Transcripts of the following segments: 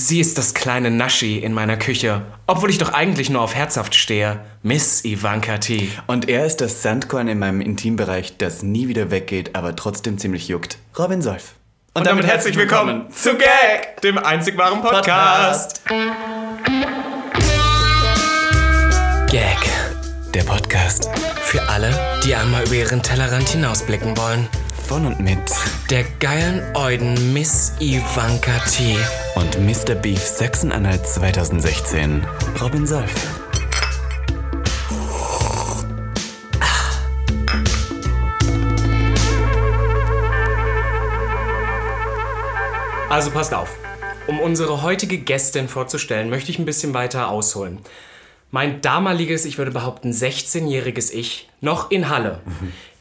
Sie ist das kleine Naschi in meiner Küche, obwohl ich doch eigentlich nur auf herzhaft stehe. Miss Ivanka T. Und er ist das Sandkorn in meinem Intimbereich, das nie wieder weggeht, aber trotzdem ziemlich juckt. Robin Solf. Und, damit, herzlich willkommen zu Gag, dem einzig wahren Podcast. Gag, Der Podcast für alle, die einmal über ihren Tellerrand hinausblicken wollen. von und mit Der geilen Euden Miss Ivanka T. und Mr. Beef Sachsen-Anhalt 2016. Robin Solf. Also passt auf. Um unsere heutige Gästin vorzustellen, möchte ich ein bisschen weiter ausholen. Mein damaliges, ich würde behaupten, 16-jähriges Ich, noch in Halle,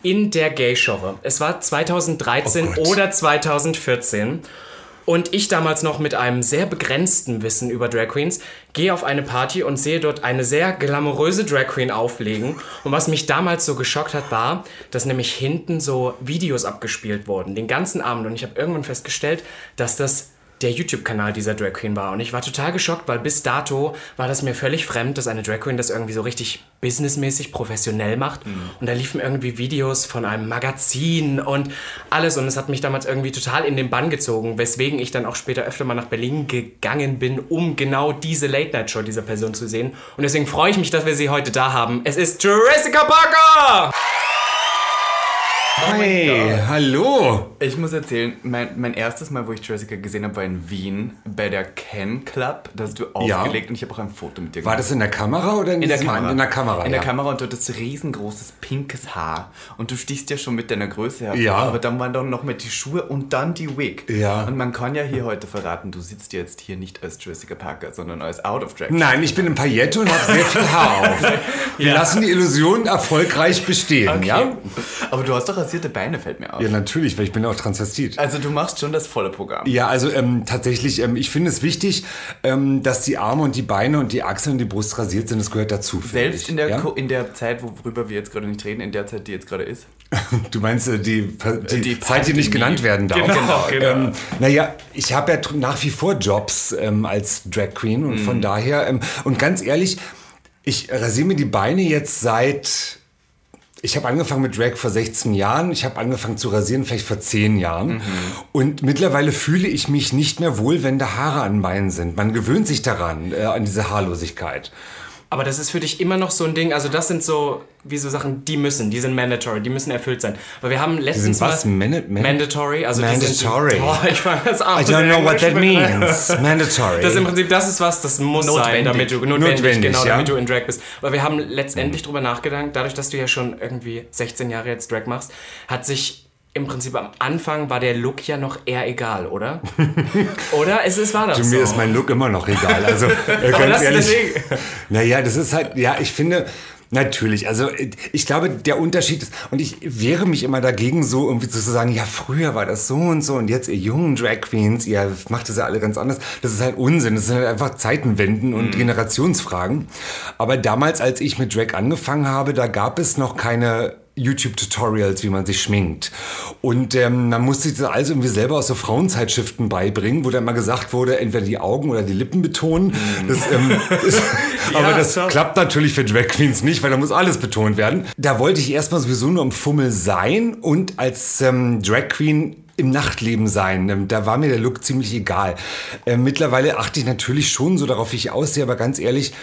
in der Gay-Genre. Es war 2013 Oh oder 2014. Und ich damals noch mit einem sehr begrenzten Wissen über Drag Queens gehe auf eine Party und sehe dort eine sehr glamouröse Drag Queen auflegen. Und was mich damals so geschockt hat, war, dass nämlich hinten so Videos abgespielt wurden, den ganzen Abend. Und ich habe irgendwann festgestellt, dass das der YouTube-Kanal dieser Drag Queen war. Und ich war total geschockt, weil bis dato war das mir völlig fremd, dass eine Drag Queen das irgendwie so richtig businessmäßig professionell macht. Und da liefen irgendwie Videos von einem Magazin und alles. Und es hat mich damals irgendwie total in den Bann gezogen, weswegen ich dann auch später öfter mal nach Berlin gegangen bin, um genau diese Late-Night-Show dieser Person zu sehen. Und deswegen freue ich mich, dass wir sie heute da haben. Es ist Jessica Parker! Hey, hallo. Ich muss erzählen, mein, mein erstes Mal, wo ich Jessica gesehen habe, war in Wien bei der Ken Club. Da hast du Ja. aufgelegt und ich habe auch ein Foto mit dir War gemacht. das in der Kamera oder in, In der Kamera. In der Kamera, In ja. der Kamera und du hattest riesengroßes pinkes Haar. Und du stichst ja schon mit deiner Größe hervor. Ja. Aber dann waren dann noch mit die Schuhe und dann die Wig. Ja. Und man kann ja hier heute verraten, du sitzt jetzt hier nicht als Jessica Parker, sondern als Out of Drag. Nein, ich bin in Paillette und habe sehr viel Haar auf. Wir lassen die Illusion erfolgreich bestehen, ja? Aber du hast doch rasierte Beine, fällt mir auf. Ja, natürlich, weil ich bin auch Transvestit. Also du machst schon das volle Programm. Ja, also ähm, tatsächlich, ähm, ich finde es wichtig, ähm, dass die Arme und die Beine und die Achseln und die Brust rasiert sind. Das gehört dazu. Selbst ich, in der, ja? In der Zeit, worüber wir jetzt gerade nicht reden, in der Zeit, die jetzt gerade ist. Du meinst äh, die, die, Die Zeit, die nicht genannt werden darf? Genau, genau. Ähm, naja, ich habe ja nach wie vor Jobs ähm, als Drag Queen und Mhm. von daher, ähm, und ganz ehrlich, ich rasiere mir die Beine jetzt seit. Ich habe angefangen mit Drag vor 16 Jahren. Ich habe angefangen zu rasieren vielleicht vor 10 Jahren. Mhm. Und mittlerweile fühle ich mich nicht mehr wohl, wenn da Haare an Beinen sind. Man gewöhnt sich daran, äh, an diese Haarlosigkeit. Aber das ist für dich immer noch so ein Ding, also das sind so, wie so Sachen, die müssen, die sind mandatory, die müssen erfüllt sein. Weil wir haben letztens was? mal... Mani- man- mandatory? Also Mandatory. Die sind, boah, ich fand das auch I don't know what that means. Mandatory. Das ist im Prinzip, das ist was, das muss sein, Notwendig. damit du, notwendig, Notwendig, genau, ja. damit du in Drag bist. Aber wir haben letztendlich drüber nachgedacht, dadurch, dass du ja schon irgendwie 16 Jahre jetzt Drag machst, hat sich im Prinzip am Anfang war der Look ja noch eher egal, oder? oder? Es ist, war das Zu so. mir ist mein Look immer noch egal. Also äh, ganz das ehrlich. Naja, das ist halt, ja, ich finde. Natürlich, also ich glaube, der Unterschied ist, und ich wehre mich immer dagegen, so irgendwie zu sagen, ja, früher war das so und so und jetzt ihr jungen Drag Queens, ihr macht das ja alle ganz anders. Das ist halt Unsinn, das sind halt einfach Zeitenwenden und Generationsfragen. Aber damals, als ich mit Drag angefangen habe, da gab es noch keine YouTube-Tutorials, wie man sich schminkt. Und ähm, man musste sich das alles irgendwie selber aus so Frauenzeitschriften beibringen, wo dann mal gesagt wurde, entweder die Augen oder die Lippen betonen. Das, ähm, ist, aber das so. klappt natürlich für Drag Queens nicht, weil da muss alles betont werden. Da wollte ich erstmal sowieso nur im Fummel sein und als ähm, Drag Queen im Nachtleben sein. Ähm, Da war mir der Look ziemlich egal. Ähm, mittlerweile achte ich natürlich schon so darauf, wie ich aussehe, aber ganz ehrlich,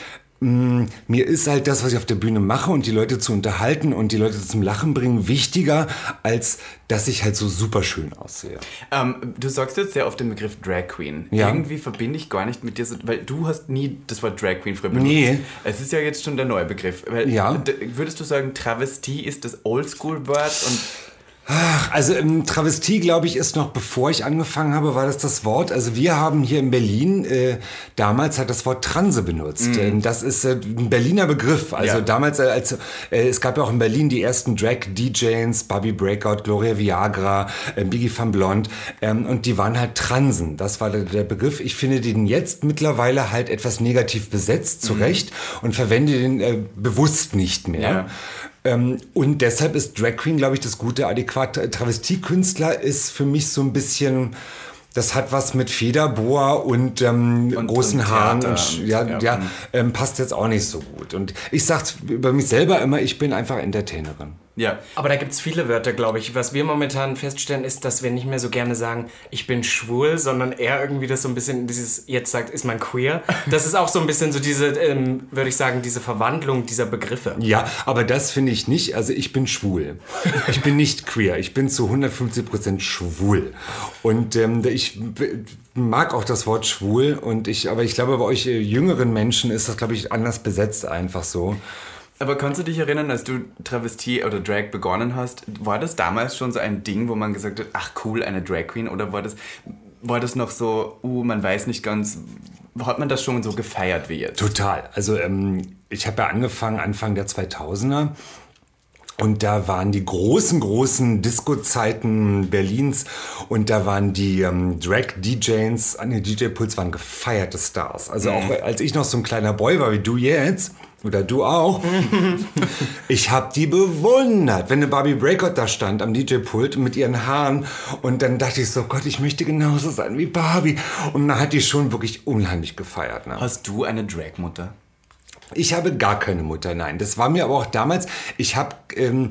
mh, mir ist halt das, was ich auf der Bühne mache und die Leute zu unterhalten und die Leute zum Lachen bringen, wichtiger, als dass ich halt so super schön aussehe. Ähm, du sagst jetzt sehr oft den Begriff Drag Queen. Ja. Irgendwie verbinde ich gar nicht mit dir weil du hast nie das Wort Drag Queen früher benutzt. Nee. Es ist ja jetzt schon der neue Begriff. Ja. Würdest du sagen, Travestie ist das Oldschool-Wort und Also ähm, Travestie, glaube ich, ist noch bevor ich angefangen habe, war das das Wort. Also wir haben hier in Berlin äh, damals hat das Wort Transe benutzt. Ähm, das ist äh, ein Berliner Begriff. Also Ja. damals, äh, als äh, es gab ja auch in Berlin die ersten Drag-DJs, Bobby Breakout, Gloria Viagra, äh, Biggie van Blond ähm, und die waren halt Transen. Das war der, der Begriff. Ich finde den jetzt mittlerweile halt etwas negativ besetzt, zu Recht, und verwende den äh, bewusst nicht mehr. Ja. Ähm, und deshalb ist Drag Queen, glaube ich, das gute Adäquat. Travestiekünstler ist für mich so ein bisschen das hat was mit Federbohr und, ähm, Und- großen und Haaren. Und, ja, ja. ja, ähm, passt jetzt auch nicht so gut. Und ich sag's über mich selber immer, ich bin einfach Entertainerin. Ja. Aber da gibt es viele Wörter, glaube ich. Was wir momentan feststellen, ist, dass wir nicht mehr so gerne sagen, ich bin schwul, sondern eher irgendwie das so ein bisschen dieses, jetzt sagt, ist man queer. Das ist auch so ein bisschen so diese, ähm, würde ich sagen, diese Verwandlung dieser Begriffe. Ja, aber das finde ich nicht. Also ich bin schwul. Ich bin nicht queer. Ich bin zu 150 Prozent schwul. Und ähm, ich mag auch das Wort schwul. Und ich, aber ich glaube, bei euch äh, jüngeren Menschen ist das, glaube ich, anders besetzt einfach so. Aber kannst du dich erinnern, als du Travestie oder Drag begonnen hast, war das damals schon so ein Ding, wo man gesagt hat, ach cool, eine Drag Queen? Oder war das, war das noch so, uh, man weiß nicht ganz, hat man das schon so gefeiert wie jetzt? Total. Also ähm, ich habe ja angefangen Anfang der 2000er. Und da waren die großen, großen Disco-Zeiten Berlins und da waren die ähm, Drag-DJs an den DJ-Puls waren gefeierte Stars. Also auch als ich noch so ein kleiner Boy war wie du jetzt, oder du auch, ich habe die bewundert, wenn eine Barbie Breakout da stand am DJ-Pult mit ihren Haaren und dann dachte ich so, Gott, ich möchte genauso sein wie Barbie. Und da hat die schon wirklich unheimlich gefeiert. Ne? Hast du eine Drag-Mutter? Ich habe gar keine Mutter, nein. Das war mir aber auch damals, ich habe ähm,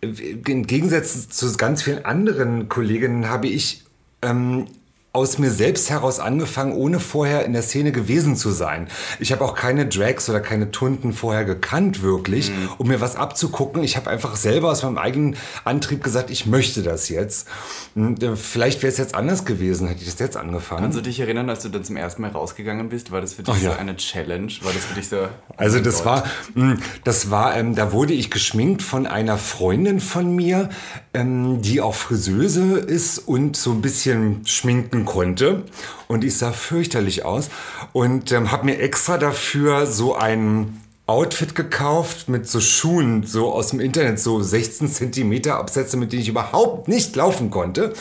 im Gegensatz zu ganz vielen anderen Kolleginnen habe ich ähm, aus mir selbst heraus angefangen, ohne vorher in der Szene gewesen zu sein. Ich habe auch keine Drags oder keine Tunden vorher gekannt, wirklich, um mir was abzugucken. Ich habe einfach selber aus meinem eigenen Antrieb gesagt, ich möchte das jetzt. Und, äh, vielleicht wäre es jetzt anders gewesen, hätte ich das jetzt angefangen. Kannst du dich erinnern, als du dann zum ersten Mal rausgegangen bist? War das für dich Ach so ja. eine Challenge? War das für dich so... Also oh das Gott. war, mh, das war, ähm, da wurde ich geschminkt von einer Freundin von mir, ähm, die auch Friseuse ist und so ein bisschen schminken konnte. Und ich sah fürchterlich aus und ähm, habe mir extra dafür so ein Outfit gekauft mit so Schuhen, so aus dem Internet, so 16 Zentimeter Absätze, mit denen ich überhaupt nicht laufen konnte.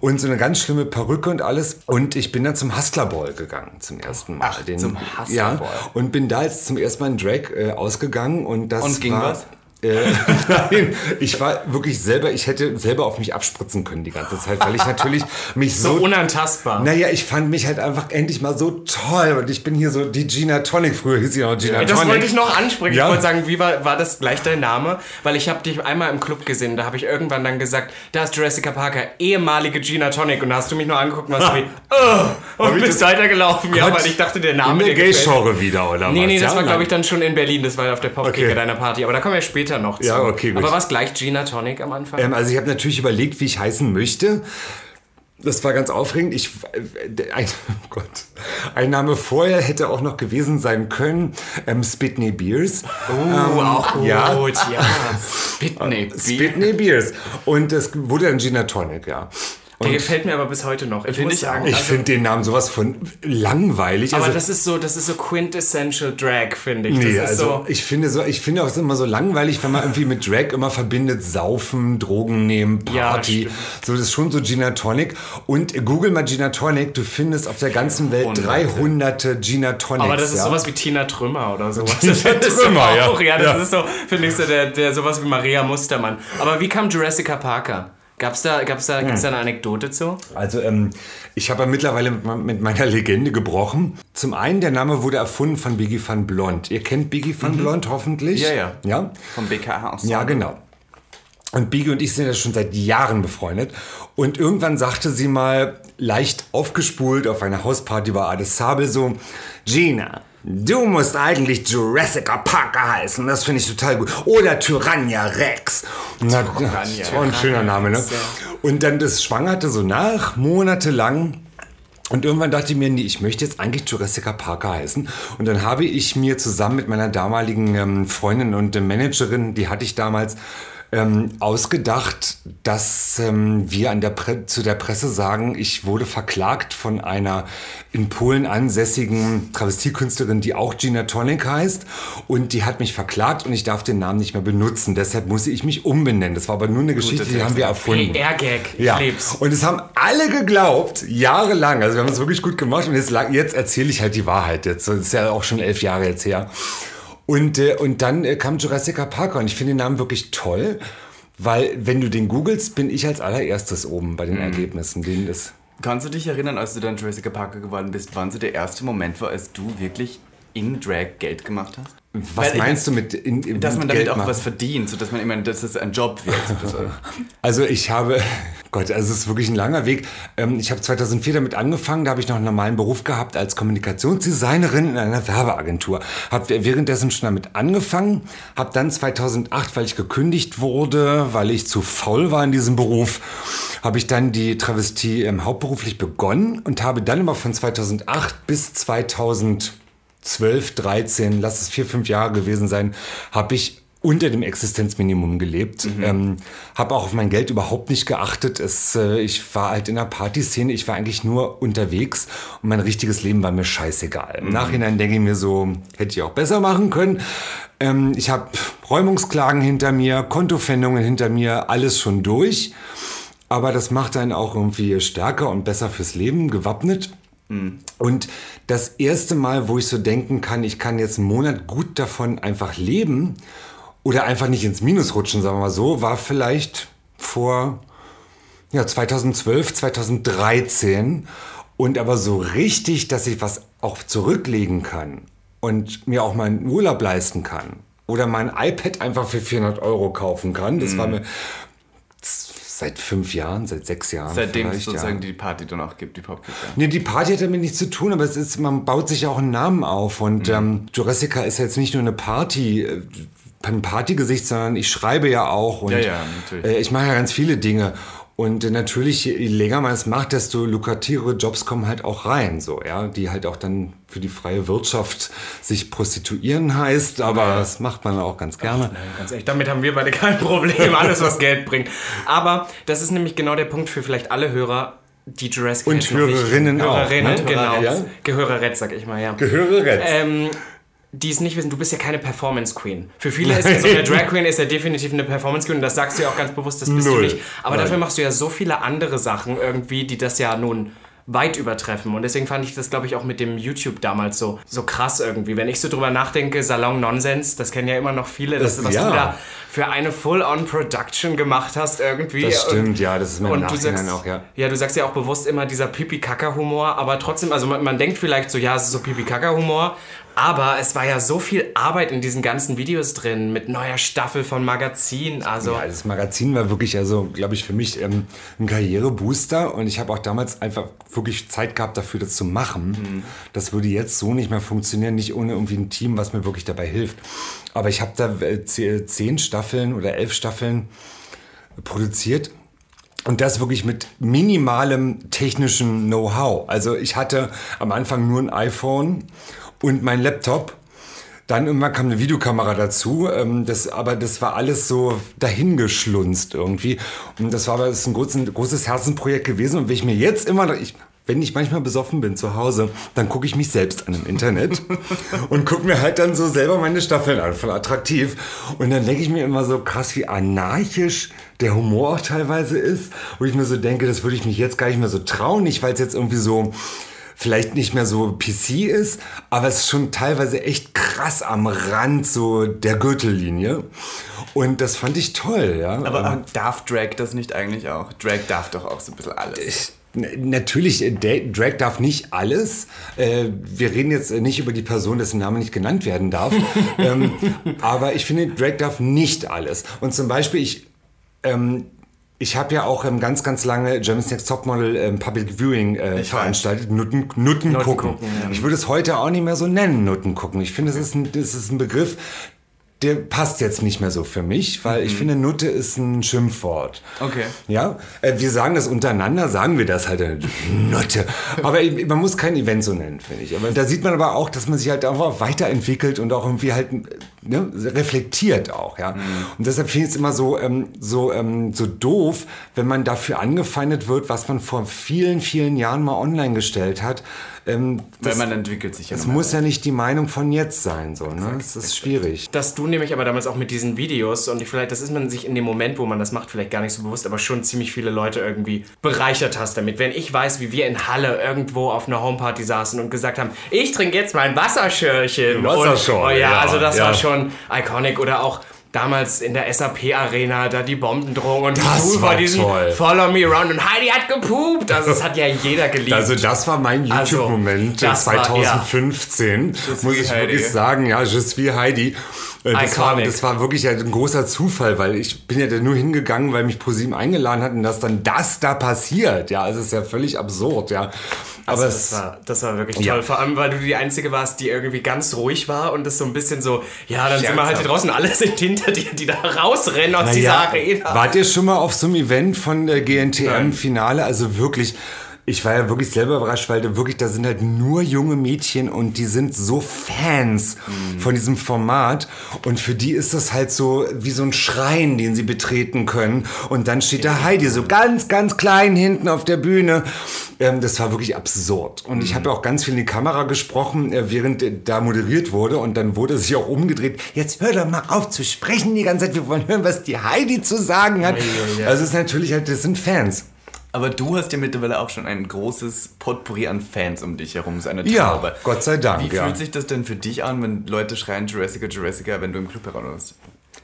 Und so eine ganz schlimme Perücke und alles. Und ich bin dann zum Hustler Ball gegangen zum ersten Mal. Ach, zum Hustler Ja, und bin da jetzt zum ersten Mal in Drag äh, ausgegangen und das Und ging war, was? Äh, nein, ich war wirklich selber, ich hätte selber auf mich abspritzen können die ganze Zeit, weil ich natürlich mich So so, unantastbar. naja, ich fand mich halt einfach endlich mal so toll und ich bin hier so die Gina Tonic, früher hieß sie noch Gina Das Tonic. wollte ich noch ansprechen. Ja. Ich wollte sagen, wie war, war das gleich dein Name? Weil ich habe dich einmal im Club gesehen. Da habe ich irgendwann dann gesagt, da ist Jessica Parker, ehemalige Gina Tonic. Und da hast du mich noch angeguckt und so wie, oh, und bist das- weitergelaufen. Ja, weil ich dachte, der In Name der dir gefällt. Gay-Genre wieder, oder Nee, was? nee, das ja, war, glaube ich, dann schon in Berlin. Das war auf der Popkicker Okay. deiner Party. Aber da kommen wir später noch zu. Ja, okay, gut. Aber war es gleich Gina Tonic am Anfang? Ähm, also ich habe natürlich überlegt, wie ich heißen möchte. Das war ganz aufregend. Ich, äh, ein, oh Gott, ein Name vorher hätte auch noch gewesen sein können. Ähm, Spitney Beers. oh, auch gut. ja. Ja. Pitney. Spitney Beers. Und das wurde dann Gina Tonic, ja. Der gefällt mir aber bis heute noch. Ich Find muss ich sagen, auch. Ich also- finde den Namen sowas von langweilig. aber also, das ist so, das ist so quintessential Drag, finde ich. Nee, das ist also so, ich finde so, ich finde auch immer so langweilig, wenn man irgendwie mit Drag immer verbindet, saufen, Drogen nehmen, Ja, Party. stimmt. so, das ist schon so Gina Tonic. Und google mal Gina Tonic, du findest auf der ganzen Welt Hunderte. 300 Gina Tonics. Aber das ist ja? sowas wie Tina Trümmer oder sowas. Tina Das ist Trümmer, ja. auch, ja. das Ja. ist so, finde ich so, der, der sowas wie Maria Mustermann. Aber wie kam Jurassica Parker? Gab's da, gab's da, gibt's da eine Anekdote zu? Also ähm, ich habe ja mittlerweile mit, meiner Legende gebrochen. Zum einen, der Name wurde erfunden von Biggie van Blond. Ihr kennt Biggie van Blond hoffentlich? Mhm. Ja, ja. Ja? Vom BKH aus. Ja, genau. Und Biggie und ich sind ja schon seit Jahren befreundet. Und irgendwann sagte sie mal, leicht aufgespult auf einer Hausparty bei Ades Sabel so, Gina, du musst eigentlich Jurassica Parker heißen. Das finde ich total gut. Oder Tyrannia Rex. Na, Tyrannia. oh, ein schöner Name, ne? Und dann das schwangerte so nach, monatelang. Und irgendwann dachte ich mir, nee, ich möchte jetzt eigentlich Jurassica Parker heißen. Und dann habe ich mir zusammen mit meiner damaligen ähm, Freundin und äh, Managerin, die hatte ich damals, ähm, ausgedacht, dass ähm, wir an der Pre zu der Presse sagen, ich wurde verklagt von einer in Polen ansässigen Travestiekünstlerin, die auch Gina Tonic heißt. Und die hat mich verklagt und ich darf den Namen nicht mehr benutzen. Deshalb musste ich mich umbenennen. Das war aber nur eine Geschichte, die haben wir erfunden. PR-Gag, Ja, leb's. und es haben alle geglaubt, jahrelang. Also wir haben es wirklich gut gemacht und jetzt, jetzt erzähle ich halt die Wahrheit. Jetzt das ist ja auch schon elf Jahre jetzt her. Und, äh, und dann äh, kam Jurassica Parker und ich finde den Namen wirklich toll, weil wenn du den googelst, bin ich als allererstes oben bei den Ergebnissen. Den ist, Kannst du dich erinnern, als du dann Jurassic Parker geworden bist, wann so der erste Moment war, als du wirklich in Drag Geld gemacht hast? Was Weil, meinst du mit in, in Dass man damit Geld auch machen? was verdient, so dass man immer, dass es ein Job wird. Also ich habe, Gott, also es ist wirklich ein langer Weg. Ähm, Ich habe 2004 damit angefangen, da habe ich noch einen normalen Beruf gehabt als Kommunikationsdesignerin in einer Werbeagentur. Habe währenddessen schon damit angefangen, habe dann 2008, weil ich gekündigt wurde, weil ich zu faul war in diesem Beruf, habe ich dann die Travestie ähm, hauptberuflich begonnen und habe dann aber von 2008 bis 2000 12, 13, lass es vier, fünf Jahre gewesen sein, habe ich unter dem Existenzminimum gelebt. Ähm, habe auch auf mein Geld überhaupt nicht geachtet. Es, äh, ich war halt in der Partyszene, ich war eigentlich nur unterwegs und mein richtiges Leben war mir scheißegal. Im Nachhinein denke ich mir so, hätte ich auch besser machen können. Ähm, ich habe Räumungsklagen hinter mir, Kontofendungen hinter mir, alles schon durch. Aber das macht einen auch irgendwie stärker und besser fürs Leben gewappnet. Und das erste Mal, wo ich so denken kann, ich kann jetzt einen Monat gut davon einfach leben oder einfach nicht ins Minus rutschen, sagen wir mal so, war vielleicht vor ja, 2012, 2013 und aber so richtig, dass ich was auch zurücklegen kann und mir auch mal einen Urlaub leisten kann oder mein iPad einfach für 400 Euro kaufen kann. Das war mir seit fünf Jahren, seit sechs Jahren. Seitdem es vielleicht, ja. sozusagen die Party dann auch gibt, die Popkicker. Nee, die Party hat damit nichts zu tun, aber es ist, man baut sich ja auch einen Namen auf. Und ähm, Jurassica ist ja jetzt nicht nur eine Party, äh, ein Partygesicht, sondern ich schreibe ja auch und Ja, ja, natürlich. Äh, ich mache ja ganz viele Dinge. Und natürlich, je länger man es macht, desto lukrativere Jobs kommen halt auch rein, so, ja, die halt auch dann für die freie Wirtschaft sich prostituieren heißt, aber das macht man auch ganz gerne. Ganz ehrlich, damit haben wir beide kein Problem. Alles, was Geld bringt. Aber das ist nämlich genau der Punkt für vielleicht alle Hörer, die Jurassic Und noch nicht- Hörerinnen auch, Hörerinnen, ne? genau. Ja. Gehörerett, sag ich mal, ja. Gehöre jetzt. ähm, die es nicht wissen, du bist ja keine Performance Queen. Für viele ist ja so, eine Drag Queen ist ja definitiv eine Performance Queen und das sagst du ja auch ganz bewusst, das bist Null. du nicht. Aber Nein. dafür machst du ja so viele andere Sachen irgendwie, die das ja nun weit übertreffen. Und deswegen fand ich das, glaube ich, auch mit dem YouTube damals so, so krass irgendwie. Wenn ich so drüber nachdenke, Salon Nonsense, das kennen ja immer noch viele, das, Das- was ja. du da für eine Full-on-Production gemacht hast irgendwie. Das stimmt, Und- ja, das ist mir im und du Nachhinein sagst, auch, ja. Ja, du sagst ja auch bewusst immer dieser Pipi-Kaka-Humor, aber trotzdem, also man, man denkt vielleicht so, ja, es ist so Pipi-Kaka-Humor, aber es war ja so viel Arbeit in diesen ganzen Videos drin, mit neuer Staffel von Magazin, also... Ja, das Magazin war wirklich, also glaube ich, für mich ähm, ein Karrierebooster und ich habe auch damals einfach wirklich Zeit gehabt dafür, das zu machen. Das würde jetzt so nicht mehr funktionieren, nicht ohne irgendwie ein Team, was mir wirklich dabei hilft. Aber ich habe da äh, ze- zehn Staffeln oder elf Staffeln produziert. Und das wirklich mit minimalem technischen Know-how. Also ich hatte am Anfang nur ein iPhone und mein Laptop. Dann irgendwann kam eine Videokamera dazu, ähm, das, aber das war alles so dahingeschlunzt irgendwie. Und das war aber das ist ein, großes, ein großes Herzenprojekt gewesen. Und wenn ich mir jetzt immer, noch- ich, wenn ich manchmal besoffen bin zu Hause, dann gucke ich mich selbst an im Internet und gucke mir halt dann so selber meine Staffeln an, voll attraktiv. Und dann denke ich mir immer so krass, wie anarchisch der Humor auch teilweise ist, wo ich mir so denke, das würde ich mich jetzt gar nicht mehr so trauen, nicht weil es jetzt irgendwie so vielleicht nicht mehr so PC ist, aber es ist schon teilweise echt krass am Rand so der Gürtellinie. Und das fand ich toll, ja. Aber äh, darf Drag das nicht eigentlich auch? Drag darf doch auch so ein bisschen alles. N- Natürlich, äh, Drag darf nicht alles. Äh, Wir reden jetzt äh, nicht über die Person, dessen Name nicht genannt werden darf. ähm, aber ich finde, Drag darf nicht alles. Und zum Beispiel, ich, ähm, ich habe ja auch ähm, ganz, ganz lange Germany's Next Topmodel ähm, Public Viewing äh, veranstaltet. Nutten, Nutten, gucken. gucken, ja. Ich würde es heute auch nicht mehr so nennen, Nutten gucken. Ich finde, das ist ein, das ist ein Begriff, der passt jetzt nicht mehr so für mich, weil ich finde, Nutte ist ein Schimpfwort. Okay. Ja, äh, wir sagen das untereinander, sagen wir das halt, äh, Nutte. Aber man muss kein Event so nennen, finde ich. Aber da sieht man aber auch, dass man sich halt einfach weiterentwickelt und auch irgendwie halt ne, reflektiert auch, ja. Und deshalb finde ich es immer so, ähm, so, ähm, so doof, wenn man dafür angefeindet wird, was man vor vielen, vielen Jahren mal online gestellt hat. Ähm, Weil das, man entwickelt sich ja das noch muss ja nicht die Meinung von jetzt sein, so, ne? Das ist schwierig. Dass du nämlich aber damals auch mit diesen Videos und ich vielleicht, das ist man sich in dem Moment, wo man das macht, vielleicht gar nicht so bewusst, aber schon ziemlich viele Leute irgendwie bereichert hast damit. Wenn ich weiß, wie wir in Halle irgendwo auf einer Homeparty saßen und gesagt haben, ich trinke jetzt mein Wasserschörchen. Wasserschorle, und, oh ja, ja, also das ja. war schon iconic oder auch damals in der SAP-Arena, da die Bomben drohen und Das du war vor diesem toll. Follow Me Around und Heidi hat gepupt. Also das hat ja jeder geliebt. Also das war mein Also, YouTube-Moment das war- 2015, muss ich Heidi. wirklich sagen. Ja, Je suis Heidi. Äh, Das war, das war wirklich ein großer Zufall, weil ich bin ja nur hingegangen, weil mich ProSieben eingeladen hat und dass dann das da passiert. Ja, es ist ja völlig absurd, ja. Aber also das, war, das war wirklich Ja. toll. Vor allem, weil du die Einzige warst, die irgendwie ganz ruhig war und das so ein bisschen so, ja, dann sind wir halt hier draußen, alle sind hinter dir, die da rausrennen aus dieser ja, Arena. wart ihr schon mal auf so einem Event von der GNTM-Finale? Also wirklich, ich war ja wirklich selber überrascht, weil da wirklich, da sind halt nur junge Mädchen und die sind so Fans von diesem Format. Und für die ist das halt so wie so ein Schrein, den sie betreten können. Und dann steht da Heidi so ganz, ganz klein hinten auf der Bühne. Ähm, das war wirklich absurd. Und ich habe ja auch ganz viel in die Kamera gesprochen, äh, während äh, da moderiert wurde. Und dann wurde sich auch umgedreht. Jetzt hör doch mal auf zu sprechen die ganze Zeit. Wir wollen hören, was die Heidi zu sagen hat. Also es ist natürlich halt, das sind Fans. Aber du hast ja mittlerweile auch schon ein großes Potpourri an Fans um dich herum, so eine Ja, Traube. Gott sei Dank, Wie ja. fühlt sich das denn für dich an, wenn Leute schreien Jurassica, Jurassica, wenn du im Club heraus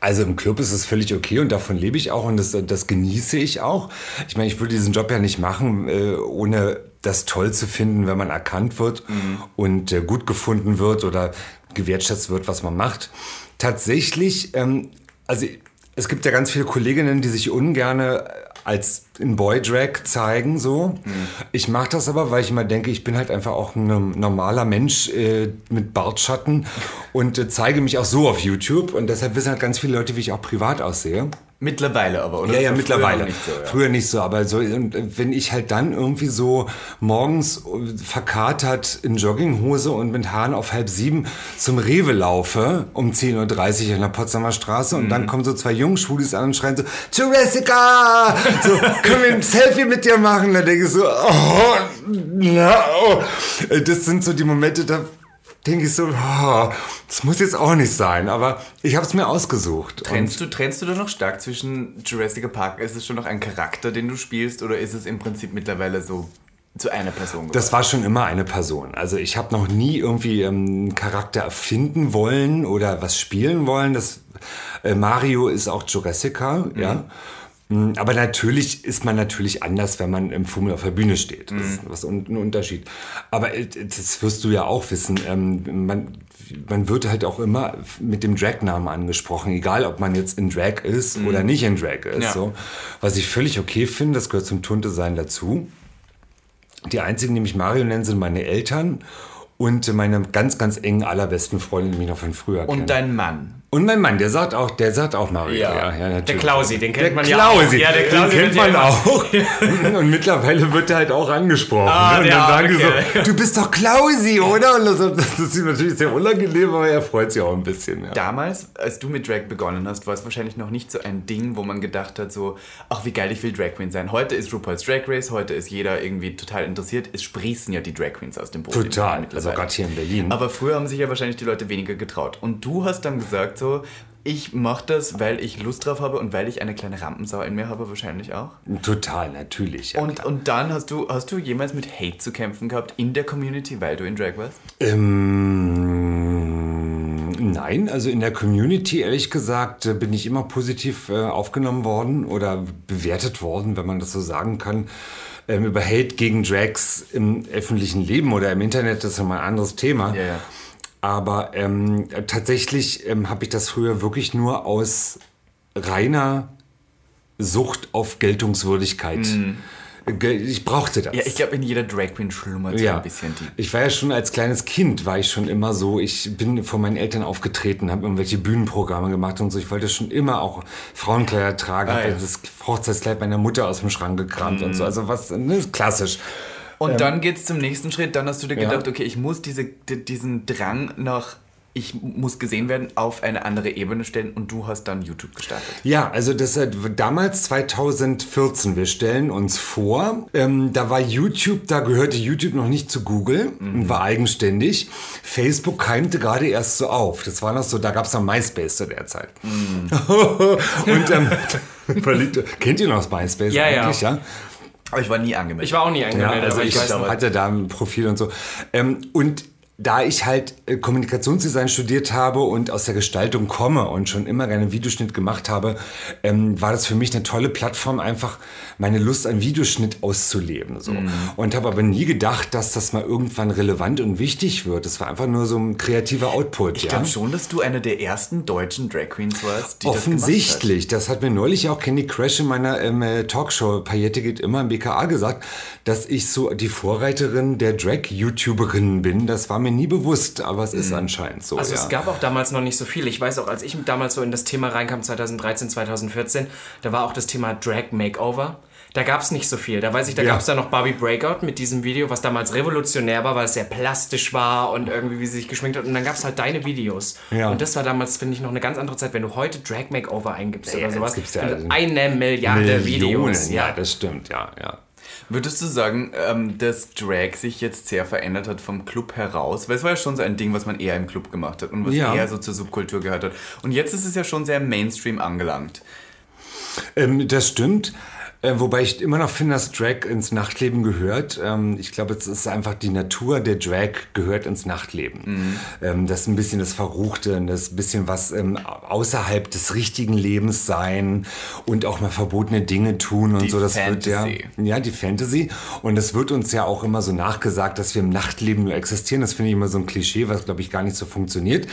Also im Club ist es völlig okay und davon lebe ich auch und das, das genieße ich auch. Ich meine, ich würde diesen Job ja nicht machen, äh, ohne das toll zu finden, wenn man erkannt wird und äh, gut gefunden wird oder gewertschätzt wird, was man macht. Tatsächlich, ähm, also es gibt ja ganz viele Kolleginnen, die sich ungerne als in Boy-Drag zeigen, so. Ich mache das aber, weil ich immer denke, ich bin halt einfach auch ein normaler Mensch äh, mit Bartschatten und äh, zeige mich auch so auf YouTube und deshalb wissen halt ganz viele Leute, wie ich auch privat aussehe. Mittlerweile aber, oder? Ja, ja, früher mittlerweile. noch Nicht so, ja. Früher nicht so, aber so, wenn ich halt dann irgendwie so morgens verkatert in Jogginghose und mit Haaren auf halb sieben zum Rewe laufe, um 10.30 Uhr an der Potsdamer Straße und Mhm. dann kommen so zwei Jungschwulis an und schreien so, Jurassica! So, können wir ein Selfie mit dir machen? Da denke ich so, oh, na, oh. Äh, Das sind so die Momente, da denke ich so, oh, das muss jetzt auch nicht sein, aber ich habe es mir ausgesucht. Trennst du, trennst du da noch stark zwischen Jurassic Park? Ist es schon noch ein Charakter, den du spielst, oder ist es im Prinzip mittlerweile so zu einer Person geworden? Das war schon immer eine Person. Also ich habe noch nie irgendwie ähm, einen Charakter erfinden wollen oder was spielen wollen. Das, äh, Mario ist auch Jurassica, ja. Mm, Aber natürlich ist man natürlich anders, wenn man im Fummel auf der Bühne steht. Das ist was un ein Unterschied. Aber äh, das wirst du ja auch wissen. Ähm, man, man wird halt auch immer mit dem Drag-Namen angesprochen, egal ob man jetzt in Drag ist oder nicht in Drag ist. Ja. So. Was ich völlig okay finde, das gehört zum Tunte-Sein dazu. Die einzigen, die mich Mario nennen, sind meine Eltern und meine ganz, ganz engen allerbesten Freunde, die mich noch von früher kennen. Und dein Mann. Und mein Mann, der sagt auch, der sagt auch Mario. Ja. Ja, ja. Der Klausi, den kennt Der man ja auch. Klausi, Ja, der Klausi den kennt man auch. Und mittlerweile wird er halt auch angesprochen. Ah, ne? und dann sagen Kerl. so, du bist doch Klausi, oder? Und das, das ist ihm natürlich sehr unangenehm, aber er freut sich auch ein bisschen. Ja. Damals, als du mit Drag begonnen hast, war es wahrscheinlich noch nicht so ein Ding, wo man gedacht hat, so, ach wie geil, ich will Drag Queen sein. Heute ist RuPaul's Drag Race, heute ist jeder irgendwie total interessiert. Es sprießen ja die Drag Queens aus dem Boden. Total, also gerade hier in Berlin. Aber früher haben sich ja wahrscheinlich die Leute weniger getraut. Und du hast dann gesagt so, ich mache das, weil ich Lust drauf habe und weil ich eine kleine Rampensau in mir habe, wahrscheinlich auch. Total, natürlich. Ja, Und, und dann hast du, hast du jemals mit Hate zu kämpfen gehabt in der Community, weil du in Drag warst? Ähm, nein, also in der Community, ehrlich gesagt, äh, bin ich immer positiv äh, aufgenommen worden oder bewertet worden, wenn man das so sagen kann. Ähm, über Hate gegen Drags im öffentlichen Leben oder im Internet, das ist nochmal ein anderes Thema. Ja, ja. Aber ähm, tatsächlich ähm, habe ich das früher wirklich nur aus reiner Sucht auf Geltungswürdigkeit. Ge- Ich brauchte das. Mhm. Ja, ich glaube, in jeder Drag Queen schlummert Ja, ein bisschen die. ich war ja schon als kleines Kind, war ich schon immer so, ich bin vor meinen Eltern aufgetreten, habe irgendwelche Bühnenprogramme gemacht und so. Ich wollte schon immer auch Frauenkleider tragen, Ah, habe ja. Mhm. das Hochzeitskleid meiner Mutter aus dem Schrank gekramt und so. Also was, ne, klassisch. Und dann geht's zum nächsten Schritt. Dann hast du dir Ja. gedacht, okay, ich muss diese, di- diesen Drang nach, ich muss gesehen werden, auf eine andere Ebene stellen. Und du hast dann YouTube gestartet. Ja, also das äh, damals 2014, wir stellen uns vor, ähm, da war YouTube, da gehörte YouTube noch nicht zu Google und war eigenständig. Facebook keimte gerade erst so auf. Das war noch so, da gab es noch MySpace zu der Zeit. und ähm, verliebt- kennt ihr noch MySpace Ja, ja. eigentlich, ja? Aber ich war nie angemeldet. Ich war auch nie Ja, angemeldet, also aber ich ich weiß hatte da ein Profil und so. Ähm, und da ich halt äh, Kommunikationsdesign studiert habe und aus der Gestaltung komme und schon immer gerne Videoschnitt gemacht habe, ähm, war das für mich eine tolle Plattform, einfach meine Lust an Videoschnitt auszuleben. So. Mhm. Und habe aber nie gedacht, dass das mal irgendwann relevant und wichtig wird. Das war einfach nur so ein kreativer Output. Ich ja? glaube schon, dass du eine der ersten deutschen Drag Queens warst, die Offensichtlich. Das, das, hat mir neulich auch Candy Crash in meiner ähm, äh, Talkshow Paillette geht immer im BKA gesagt, dass ich so die Vorreiterin der Drag-YouTuberinnen bin. Das war mir nie bewusst, aber es ist mhm. anscheinend so. Also ja. es gab auch damals noch nicht so viel. Ich weiß auch, als ich damals so in das Thema reinkam, 2013, 2014, da war auch das Thema Drag Makeover. Da gab es nicht so viel. Da weiß ich, da ja. gab es dann noch Barbie Breakout mit diesem Video, was damals revolutionär war, weil es sehr plastisch war und irgendwie, wie sie sich geschminkt hat. Und dann gab es halt deine Videos. Ja. Und das war damals, finde ich, noch eine ganz andere Zeit. Wenn du heute Drag Makeover eingibst ja, oder sowas, gibt's ja eine Milliarde Millionen, Videos. Ja, das stimmt, ja, ja. Würdest du sagen, ähm, dass Drag sich jetzt sehr verändert hat vom Club heraus? Weil es war ja schon so ein Ding, was man eher im Club gemacht hat und was ja. eher so zur Subkultur gehört hat. Und jetzt ist es ja schon sehr Mainstream angelangt. Ähm, das stimmt. Äh, wobei ich immer noch finde, dass Drag ins Nachtleben gehört. Ähm, ich glaube, es ist einfach die Natur der Drag gehört ins Nachtleben. Mhm. Ähm, das ist ein bisschen das Verruchte, das ein bisschen was ähm, außerhalb des richtigen Lebens sein und auch mal verbotene Dinge tun und die so. Das Fantasy. wird ja, ja die Fantasy. Und es wird uns ja auch immer so nachgesagt, dass wir im Nachtleben nur existieren. Das finde ich immer so ein Klischee, was glaube ich gar nicht so funktioniert.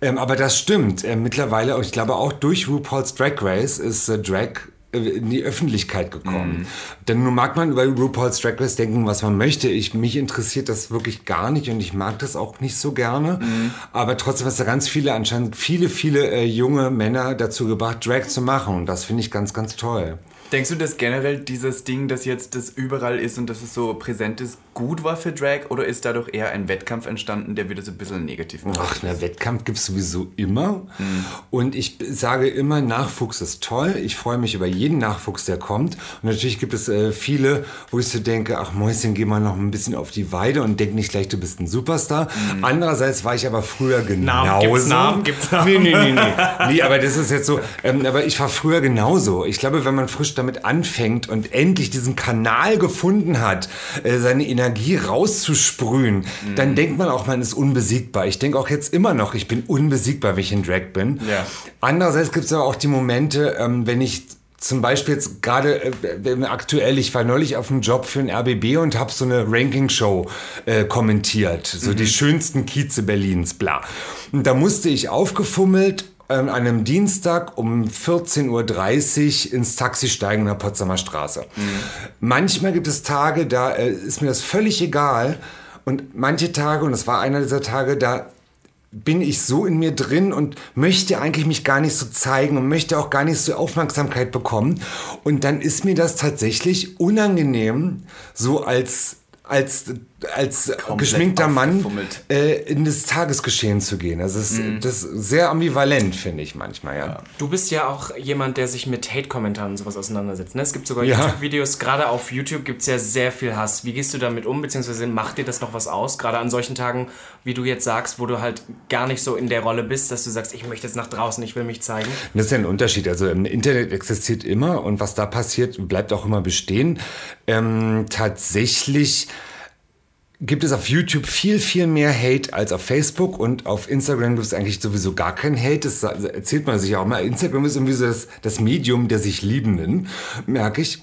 Ähm, aber das stimmt. Ähm, mittlerweile, ich glaube auch durch RuPaul's Drag Race ist äh, Drag in die Öffentlichkeit gekommen. Mhm. Denn nun mag man über RuPaul's Drag Race denken, was man möchte. Ich, mich interessiert das wirklich gar nicht und ich mag das auch nicht so gerne. Mhm. Aber trotzdem ist da ganz viele, anscheinend viele, viele äh, junge Männer dazu gebracht, Drag zu machen. Und das finde ich ganz, ganz toll. Denkst du, dass generell dieses Ding, das jetzt das überall ist und dass es so präsent ist, gut war für Drag oder ist dadurch eher ein Wettkampf entstanden, der wieder so ein bisschen negativ war? Ach, na, Wettkampf gibt es sowieso immer. Mhm. Und ich sage immer, Nachwuchs ist toll. Ich freue mich über jeden Nachwuchs, der kommt. Und natürlich gibt es äh, viele, wo ich so denke, ach Mäuschen, geh mal noch ein bisschen auf die Weide und denk nicht gleich, du bist ein Superstar. Mhm. Andererseits war ich aber früher genauso. Namen, gibt's Namen, gibt's Namen? Nee, nee, nee, nee. nee, aber das ist jetzt so, ähm, aber ich war früher genauso. Ich glaube, wenn man frisch damit anfängt und endlich diesen Kanal gefunden hat, äh, seine Energie rauszusprühen, mhm. dann denkt man auch, man ist unbesiegbar. Ich denke auch jetzt immer noch, ich bin unbesiegbar, wenn ich in Drag bin. Ja. Andererseits gibt es aber auch die Momente, ähm, wenn ich zum Beispiel jetzt gerade äh, aktuell, ich war neulich auf einem Job für ein RBB und habe so eine Ranking-Show äh, kommentiert, so mhm. die schönsten Kieze Berlins, bla. Und da musste ich aufgefummelt an einem Dienstag um 14.30 Uhr ins Taxi steigen in der Potsdamer Straße. Mhm. Manchmal gibt es Tage, da äh, ist mir das völlig egal. Und manche Tage, und das war einer dieser Tage, da bin ich so in mir drin und möchte eigentlich mich gar nicht so zeigen und möchte auch gar nicht so Aufmerksamkeit bekommen. Und dann ist mir das tatsächlich unangenehm, so als als, als geschminkter Mann äh, in das Tagesgeschehen zu gehen. Also das, mm. das ist sehr ambivalent, finde ich manchmal, ja. Du bist ja auch jemand, der sich mit Hate-Kommentaren und sowas auseinandersetzt. Ne? Es gibt sogar ja. YouTube-Videos, gerade auf YouTube gibt es ja sehr viel Hass. Wie gehst du damit um, beziehungsweise macht dir das noch was aus? Gerade an solchen Tagen, wie du jetzt sagst, wo du halt gar nicht so in der Rolle bist, dass du sagst, ich möchte jetzt nach draußen, ich will mich zeigen. Das ist ja ein Unterschied. Also im Internet existiert immer und was da passiert, bleibt auch immer bestehen. Ähm, tatsächlich gibt es auf YouTube viel, viel mehr Hate als auf Facebook und auf Instagram gibt es eigentlich sowieso gar keinen Hate. Das erzählt man sich auch mal. Instagram ist irgendwie so das, das Medium der sich Liebenden, merke ich.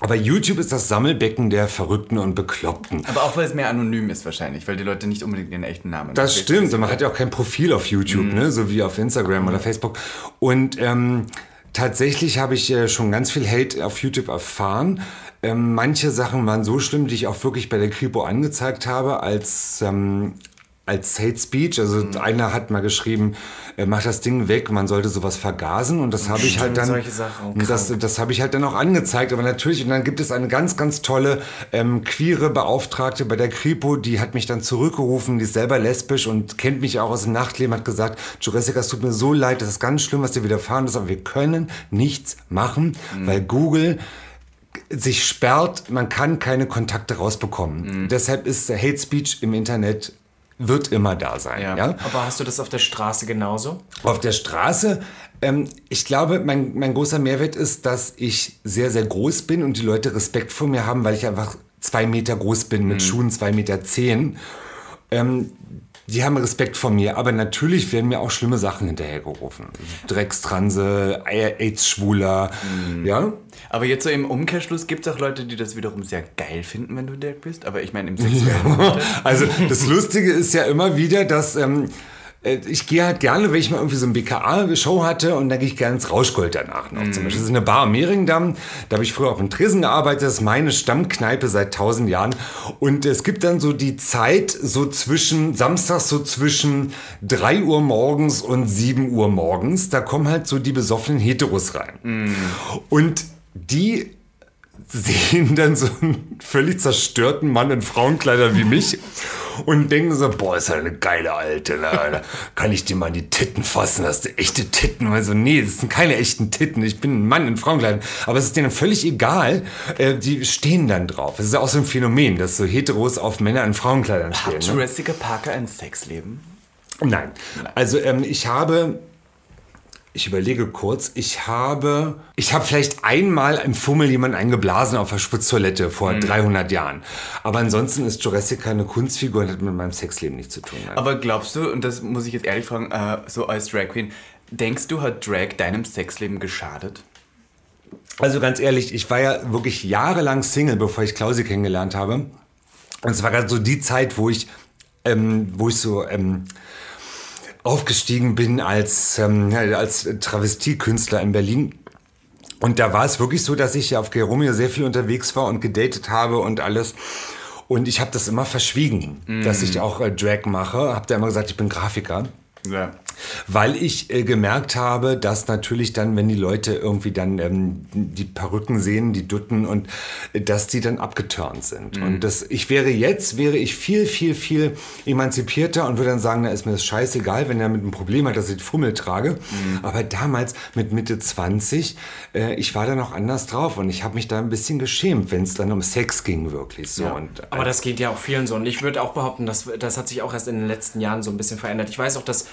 Aber YouTube ist das Sammelbecken der Verrückten und Bekloppten. Aber auch weil es mehr anonym ist wahrscheinlich, weil die Leute nicht unbedingt ihren echten Namen Das stimmt. Und man hat ja auch kein Profil auf YouTube, mhm. ne? so wie auf Instagram mhm. oder Facebook. Und ähm, tatsächlich habe ich äh, schon ganz viel Hate auf YouTube erfahren. Ähm, manche Sachen waren so schlimm, die ich auch wirklich bei der Kripo angezeigt habe, als, ähm, als Hate Speech. Also mhm. einer hat mal geschrieben, äh, mach das Ding weg, man sollte sowas vergasen. Und das habe ich halt dann. Solche Sachen, das das habe ich halt dann auch angezeigt. Aber natürlich, und dann gibt es eine ganz, ganz tolle ähm, queere Beauftragte bei der Kripo, die hat mich dann zurückgerufen, die ist selber lesbisch und kennt mich auch aus dem Nachtleben, hat gesagt, Jurassic, es tut mir so leid, das ist ganz schlimm, was dir widerfahren ist, aber wir können nichts machen, mhm. weil Google sich sperrt, man kann keine Kontakte rausbekommen. Mhm. Deshalb ist Hate Speech im Internet wird immer da sein. Ja. ja. Aber hast du das auf der Straße genauso? Auf der Straße, ähm, ich glaube, mein, mein großer Mehrwert ist, dass ich sehr, sehr groß bin und die Leute Respekt vor mir haben, weil ich einfach zwei Meter groß bin mit mhm. Schuhen zwei Meter zehn ähm, die haben Respekt vor mir, aber natürlich werden mir auch schlimme Sachen hinterhergerufen. Dreckstranse, AIDS-Schwuler, ja. Aber jetzt so im Umkehrschluss gibt es auch Leute, die das wiederum sehr geil finden, wenn du Dirk bist. Aber ich meine im sexuellen Also das Lustige ist ja immer wieder, dass ähm, äh, ich gehe halt gerne, wenn ich mal irgendwie so eine BKA-Show hatte und dann gehe ich gerne ins Rauschgold danach noch. Zum Beispiel. Das ist eine Bar am Mehringdamm, da habe ich früher auf dem Tresen gearbeitet, das ist meine Stammkneipe seit tausend Jahren. Und es gibt dann so die Zeit so zwischen, samstags so zwischen 3 Uhr morgens und 7 Uhr morgens, da kommen halt so die besoffenen Heteros rein. Und die sehen dann so einen völlig zerstörten Mann in Frauenkleider wie mich und denken so, boah, ist halt eine geile Alte. Ne? Da kann ich dir mal in die Titten fassen, hast du echte Titten? Und so, nee, das sind keine echten Titten. Ich bin ein Mann in Frauenkleidern. Aber es ist denen völlig egal. Äh, die stehen dann drauf. Es ist ja auch so ein Phänomen, dass so Heteros auf Männer in Frauenkleidern stehen. Hat Ne? Jurassic Parker ein Sexleben? Nein. Also ähm, ich habe, ich überlege kurz, ich habe, ich habe vielleicht einmal im Fummel jemanden eingeblasen auf der Spritztoilette vor 300 Jahren. Aber ansonsten ist Jurassic keine Kunstfigur und hat mit meinem Sexleben nichts zu tun. Nein. Aber glaubst du, und das muss ich jetzt ehrlich fragen, äh, so als Drag Queen, denkst du, hat Drag deinem Sexleben geschadet? Also ganz ehrlich, ich war ja wirklich jahrelang Single, bevor ich Klausi kennengelernt habe. Und es war gerade so die Zeit, wo ich, ähm, wo ich so ähm, aufgestiegen bin als, ähm, als Travestiekünstler in Berlin. Und da war es wirklich so, dass ich auf Geromeo sehr viel unterwegs war und gedatet habe und alles. Und ich habe das immer verschwiegen, dass ich auch äh, Drag mache. Habe da immer gesagt, ich bin Grafiker. Ja. Weil ich äh, gemerkt habe, dass natürlich dann, wenn die Leute irgendwie dann ähm, die Perücken sehen, die Dutten und äh, dass die dann abgeturnt sind. Und das, ich wäre jetzt, wäre ich viel, viel, viel emanzipierter und würde dann sagen, na ist mir das scheißegal, wenn er mit einem Problem hat, dass ich Fummel trage. Aber damals mit Mitte 20, äh, ich war da noch anders drauf und ich habe mich da ein bisschen geschämt, wenn es dann um Sex ging wirklich so. Und, äh, Aber das geht ja auch vielen so. Und ich würde auch behaupten, dass, das hat sich auch erst in den letzten Jahren so ein bisschen verändert. Ich weiß auch, dass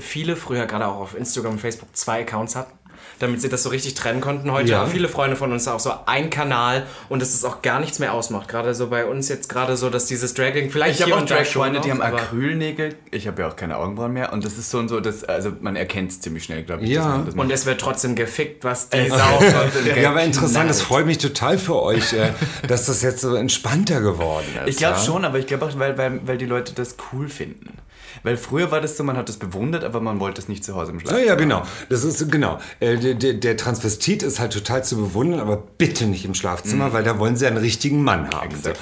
viele früher gerade auch auf Instagram und Facebook zwei Accounts hatten, damit sie das so richtig trennen konnten. Heute Ja. haben viele Freunde von uns auch so ein Kanal und dass es auch gar nichts mehr ausmacht. Gerade so bei uns jetzt gerade so, dass dieses Dragging vielleicht Ich habe hier auch und Drag-Freunde, die haben Acrylnägel. Ich habe ja auch keine Augenbrauen mehr. Und das ist so und so, dass, also man erkennt es ziemlich schnell, glaube ich. Ja. dass man das macht. Und es wird trotzdem gefickt, was die Es- Sau ja, aber interessant, das freut mich total für euch, äh, dass das jetzt so entspannter geworden ist. Ich glaube ja? schon, aber ich glaube auch, weil, weil, weil die Leute das cool finden. Weil früher war das so, man hat das bewundert, aber man wollte es nicht zu Hause im Ja, Schlafzimmer. ja, genau. Das ist genau. Äh, der, der, Transvestit ist halt total zu bewundern, aber bitte nicht im Schlafzimmer, weil da wollen sie einen richtigen Mann haben. Mhm. Exakt.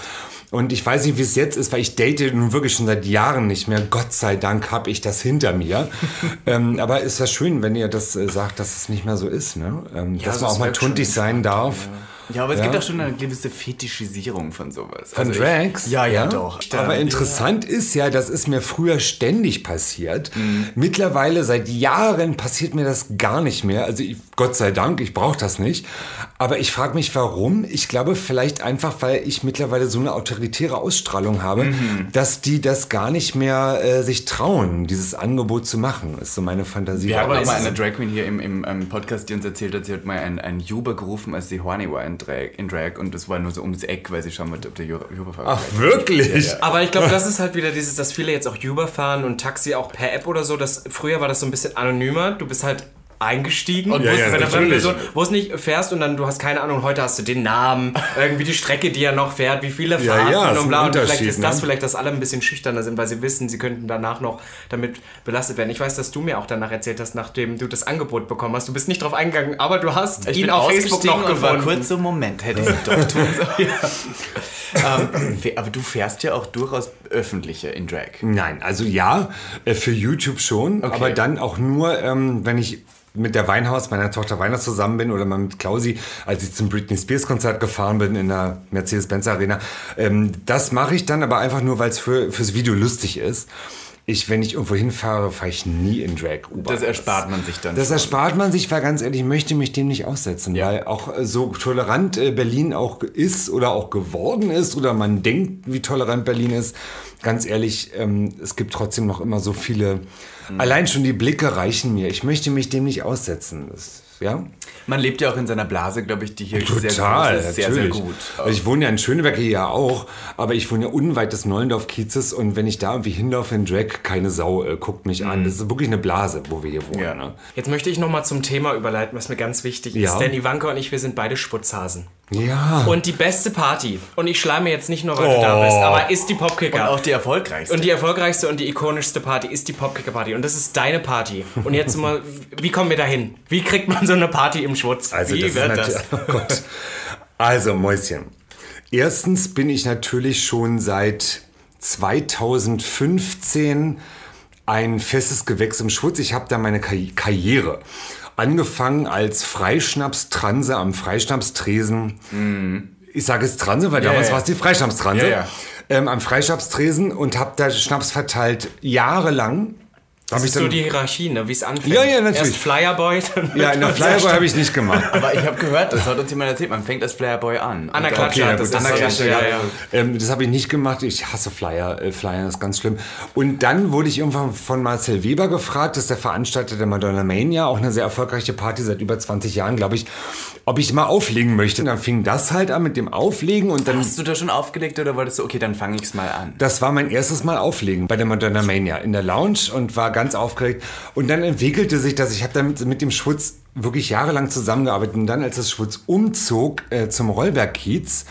Und ich weiß nicht, wie es jetzt ist, weil ich date nun wirklich schon seit Jahren nicht mehr. Gott sei Dank habe ich das hinter mir. ähm, aber ist das schön, wenn ihr das äh, sagt, dass es nicht mehr so ist, ne? Ähm, dass so man auch mal tuntig sein darf. Ja, aber es Ja. gibt auch schon eine gewisse Fetischisierung von sowas. Von Also Drags? Ich, ja, ja, doch. Aber Ja. interessant ist ja, das ist mir früher ständig passiert. Mittlerweile seit Jahren passiert mir das gar nicht mehr. Also ich, Gott sei Dank, ich brauche das nicht. Aber ich frage mich, warum. Ich glaube vielleicht einfach, weil ich mittlerweile so eine autoritäre Ausstrahlung habe, dass die das gar nicht mehr äh, sich trauen, dieses Angebot zu machen. Ist so meine Fantasie. Wir haben mal eine Drag Queen hier im, im, ähm, Podcast, die uns erzählt hat, sie hat mal einen, einen Juba gerufen, als sie horny war in Drag, in Drag und das war nur so ums Eck, weil sie schauen wollte, ob der Juba Juba Ach, wirklich? Ja, ja. Aber ich glaube, das ist halt wieder dieses, dass viele jetzt auch Uber fahren und Taxi auch per App oder so. Das, früher war das so ein bisschen anonymer. Du bist halt eingestiegen und Ja, wusstest, ja, wenn der. Person, wo es nicht fährst und dann du hast keine Ahnung, heute hast du den Namen, irgendwie die Strecke, die er noch fährt, wie viele Ja, Fahrten ja, ist und bla. Und vielleicht ist das ne? vielleicht, dass alle ein bisschen schüchterner sind, weil sie wissen, sie könnten danach noch damit belastet werden. Ich weiß, dass du mir auch danach erzählt hast, nachdem du das Angebot bekommen hast. Du bist nicht drauf eingegangen, aber du hast Ich ihn auf Facebook noch und war gefunden. kurz so, Moment, hätte ich es doch tun sollen. ähm, aber du fährst ja auch durchaus öffentliche in Drag. Nein, also ja, äh, für YouTube schon, aber dann auch nur, ähm, wenn ich mit der Weinhaus, meiner Tochter Weinhaus zusammen bin oder mal mit Klausi, als ich zum Britney Spears Konzert gefahren bin in der Mercedes-Benz Arena. Ähm, das mache ich dann aber einfach nur, weil es für, fürs Video lustig ist. Ich, wenn ich irgendwo hinfahre, fahre ich nie in Drag U-Bahn. Das erspart man sich dann Das schon. erspart man sich, weil ganz ehrlich, ich möchte mich dem nicht aussetzen, Ja. weil auch äh, so tolerant äh, Berlin auch ist oder auch geworden ist oder man denkt, wie tolerant Berlin ist. Ganz ehrlich, ähm, es gibt trotzdem noch immer so viele. Mhm. Allein schon die Blicke reichen mir. Ich möchte mich dem nicht aussetzen. Das, ja? Man lebt ja auch in seiner Blase, glaube ich, die hier sehr Total, groß ist, sehr, natürlich. sehr gut. Also ich wohne ja in Schöneberg hier ja auch, aber ich wohne ja unweit des Neulendorf-Kiezes und wenn ich da irgendwie hinlaufe in Drag, keine Sau äh, guckt mich an. Das ist wirklich eine Blase, wo wir hier wohnen. Ja. Ne? Jetzt möchte ich nochmal zum Thema überleiten, was mir ganz wichtig ist. Ja. Denn Ivanka und ich, wir sind beide Schwutzhasen. ja. Und die beste Party, und ich schleime jetzt nicht nur, weil du da bist, aber ist die Und Popkicker. auch die erfolgreichste. Und die erfolgreichste und die ikonischste Party ist die Popkicker-Party. Und das ist deine Party. Und jetzt mal, wie kommen wir dahin? Wie kriegt man so eine Party im Schwutz? Also wie das wird das? oh Gott. Also Mäuschen. Erstens bin ich natürlich schon seit 2015 ein festes Gewächs im Schwutz. Ich habe da meine Karri- Karriere. Angefangen als Freischnaps-Transe am Freischnapstresen. Ich sage jetzt Transe, weil damals ja. war es die Freischnapstranse. Ja, ja. Ähm, am Freischnapstresen und habe da Schnaps verteilt jahrelang. Das ist so die Hierarchie, ne? wie es anfängt. Ja, ja, natürlich. Erst Flyerboy, dann ja, in der Flyerboy habe ich nicht gemacht. Aber ich habe gehört, das hat uns jemand erzählt, man fängt als Flyerboy an. An der Klatsche Okay, hat na das das ist ja, ja. Ähm, das habe ich nicht gemacht. Ich hasse Flyer. Äh, Flyer ist ganz schlimm. Und dann wurde ich irgendwann von Marcel Weber gefragt, das ist der Veranstalter der Madonna Mania, auch eine sehr erfolgreiche Party seit über 20 Jahren, glaube ich, ob ich mal auflegen möchte. Und dann fing das halt an mit dem Auflegen und dann. Hast du da schon aufgelegt oder wolltest du, okay, dann fange ich's mal an? Das war mein erstes Mal auflegen bei der Madonna Mania in der Lounge und war ganz aufgeregt. Und dann entwickelte sich das, ich habe damit mit dem Schwutz wirklich jahrelang zusammengearbeitet. Und dann, als das Schwutz umzog äh, zum Rollberg-Kiez,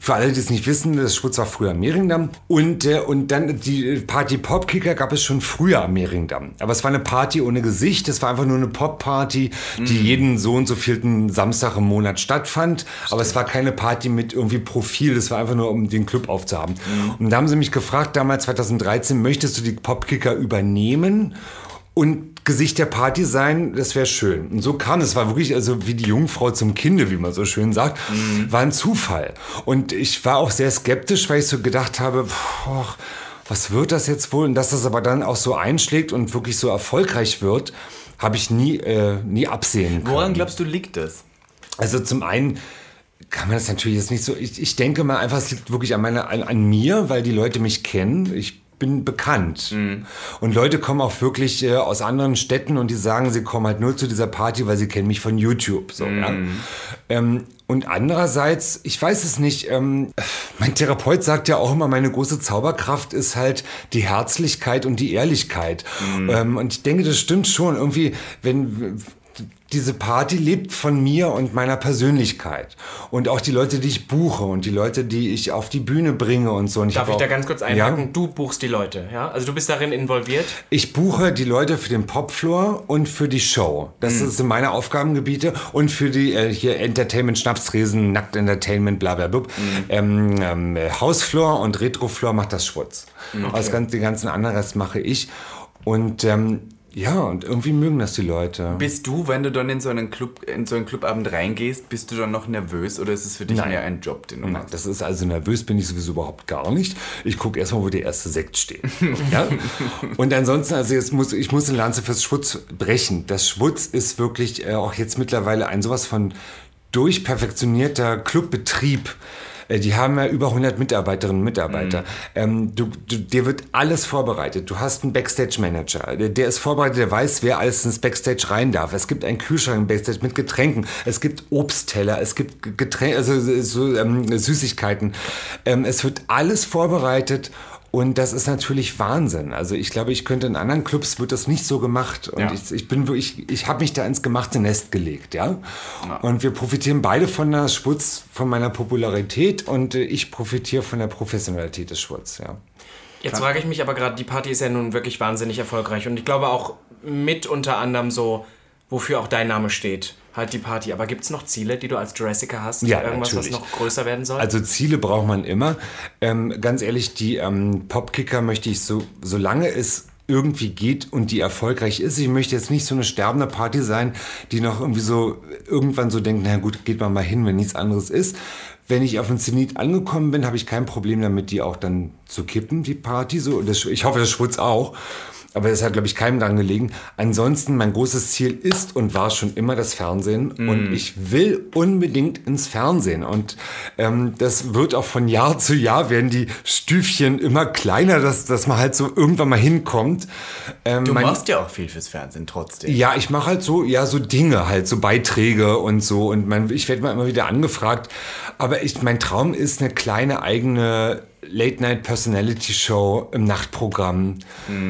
für alle, die es nicht wissen, das Schwutz war früher am Mehringdamm. Und, äh, und dann die Party Popkicker gab es schon früher am Mehringdamm. Aber es war eine Party ohne Gesicht. Es war einfach nur eine Pop-Party, die jeden so und so vielten Samstag im Monat stattfand. Aber es war keine Party mit irgendwie Profil. Es war einfach nur, um den Club aufzuhaben. Und da haben sie mich gefragt, damals 2013, möchtest du die Popkicker übernehmen? Und Gesicht der Party sein, das wäre schön. Und so kam es, war wirklich also wie die Jungfrau zum Kinde, wie man so schön sagt, war ein Zufall. Und ich war auch sehr skeptisch, weil ich so gedacht habe, boah, was wird das jetzt wohl? Und dass das aber dann auch so einschlägt und wirklich so erfolgreich wird, habe ich nie, äh, nie absehen können. Woran glaubst du, liegt das? Also zum einen kann man das natürlich jetzt nicht so. Ich, ich denke mal einfach, es liegt wirklich an, meiner, an, an mir, weil die Leute mich kennen. Ich bin bekannt. Und Leute kommen auch wirklich äh, aus anderen Städten und die sagen, sie kommen halt nur zu dieser Party, weil sie kennen mich von YouTube. So, ja? ähm, und andererseits, ich weiß es nicht, ähm, mein Therapeut sagt ja auch immer, meine große Zauberkraft ist halt die Herzlichkeit und die Ehrlichkeit. Ähm, und ich denke, das stimmt schon. Irgendwie, wenn diese Party lebt von mir und meiner Persönlichkeit. Und auch die Leute, die ich buche und die Leute, die ich auf die Bühne bringe und so. Und Darf ich auch, da ganz kurz einhaken? Ja, Du buchst die Leute, ja? Also du bist darin involviert. ich buche die Leute für den Popfloor und für die Show. Das Hm. sind meine Aufgabengebiete. Und für die äh, hier Entertainment, Schnapstresen, Nackt Entertainment, bla bla bla. Hm. Ähm, ähm, äh, Hausfloor und Retrofloor macht das Schwutz. Das ganze, den ganzen anderen Rest mache ich. Und ähm, ja, und irgendwie mögen das die Leute. Bist du, wenn du dann in so einen Club, in so einen Clubabend reingehst, bist du dann noch nervös oder ist es für dich Nein. mehr ein Job, den du Nein, machst? das ist also nervös bin ich sowieso überhaupt gar nicht. Ich gucke erstmal, wo der erste Sekt steht. ja? Und ansonsten, also jetzt muss ich muss eine Lanze fürs Schwutz brechen. Das Schwutz ist wirklich äh, auch jetzt mittlerweile ein sowas von durchperfektionierter Clubbetrieb. Äh, Die haben ja über 100 Mitarbeiterinnen und Mitarbeiter. Ähm, du, du, dir wird alles vorbereitet. Du hast einen Backstage-Manager. Der, der ist vorbereitet, der weiß, wer alles ins Backstage rein darf. Es gibt einen Kühlschrank im Backstage mit Getränken. Es gibt Obstteller. Es gibt Getränke, also so, ähm, Süßigkeiten. Ähm, es wird alles vorbereitet. Und das ist natürlich Wahnsinn. Also ich glaube, ich könnte in anderen Clubs wird das nicht so gemacht. Und Ja. ich, ich bin wirklich, ich habe mich da ins gemachte Nest gelegt, ja? Und wir profitieren beide von der Schwutz, von meiner Popularität und äh, ich profitiere von der Professionalität des Schwutz, ja. Jetzt frage ich mich aber gerade, die Party ist ja nun wirklich wahnsinnig erfolgreich und ich glaube auch mit unter anderem so, wofür auch dein Name steht, halt die Party. Aber gibt es noch Ziele, die du als Jurassica hast? Ja, Irgendwas, natürlich. was noch größer werden soll? Also Ziele braucht man immer. Ähm, ganz ehrlich, die ähm, Popkicker möchte ich so, solange es irgendwie geht und die erfolgreich ist. Ich möchte jetzt nicht so eine sterbende Party sein, die noch irgendwie so irgendwann so denkt, na gut, geht man mal hin, wenn nichts anderes ist. Wenn ich auf dem Zenit angekommen bin, habe ich kein Problem damit, die auch dann zu kippen, die Party. So, das, ich hoffe, das Schwutz auch. Aber das hat, glaube ich, keinem dran gelegen. Ansonsten, mein großes Ziel ist und war schon immer das Fernsehen. Mhm. Und ich will unbedingt ins Fernsehen. Und ähm, das wird auch von Jahr zu Jahr werden die Stüfchen immer kleiner, dass, dass man halt so irgendwann mal hinkommt. Ähm, Du machst ja auch viel fürs Fernsehen trotzdem. ja, ich mache halt so, ja, so Dinge halt, so Beiträge und so. Und mein, ich werde mal immer wieder angefragt. Aber ich, mein Traum ist eine kleine eigene Late-Night-Personality-Show im Nachtprogramm.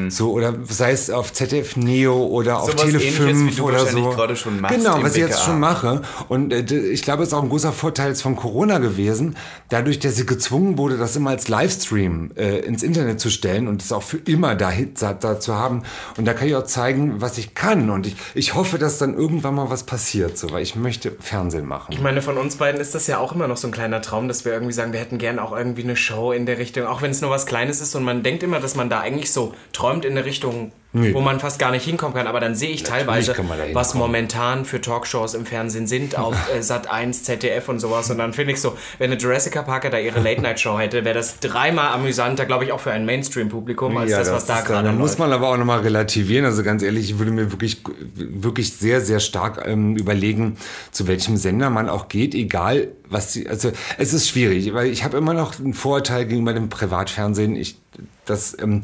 So, oder sei es auf ZDF Neo oder auf Sowas Tele Ähnliches, wie 5 du oder so. gerade schon machst Genau, was ich jetzt schon mache. Und äh, ich glaube, es ist auch ein großer Vorteil jetzt von Corona gewesen, dadurch, dass sie gezwungen wurde, das immer als Livestream äh, ins Internet zu stellen und es auch für immer da, da, da zu haben. Und da kann ich auch zeigen, was ich kann. Und ich, ich hoffe, dass dann irgendwann mal was passiert, so, weil ich möchte Fernsehen machen. Ich meine, von uns beiden ist das ja auch immer noch so ein kleiner Traum, dass wir irgendwie sagen, wir hätten gern auch irgendwie eine Show in der Richtung, auch wenn es nur was Kleines ist und man denkt immer, dass man da eigentlich so träumt in eine Richtung, Nee. wo man fast gar nicht hinkommen kann, aber dann sehe ich teilweise, man da was momentan für Talkshows im Fernsehen sind auf äh, Sat 1, ZDF und sowas und dann finde ich so, wenn eine Jurassic Parker da ihre Late Night Show hätte, wäre das dreimal amüsanter, glaube ich, auch für ein Mainstream Publikum als das, was da ist dann- gerade Da muss läuft. man aber auch nochmal relativieren. Also ganz ehrlich, ich würde mir wirklich, wirklich sehr, sehr stark ähm, überlegen, zu welchem Sender man auch geht, egal was sie, also es ist schwierig, weil ich habe immer noch einen Vorurteil gegenüber dem Privatfernsehen. Ich, das ähm,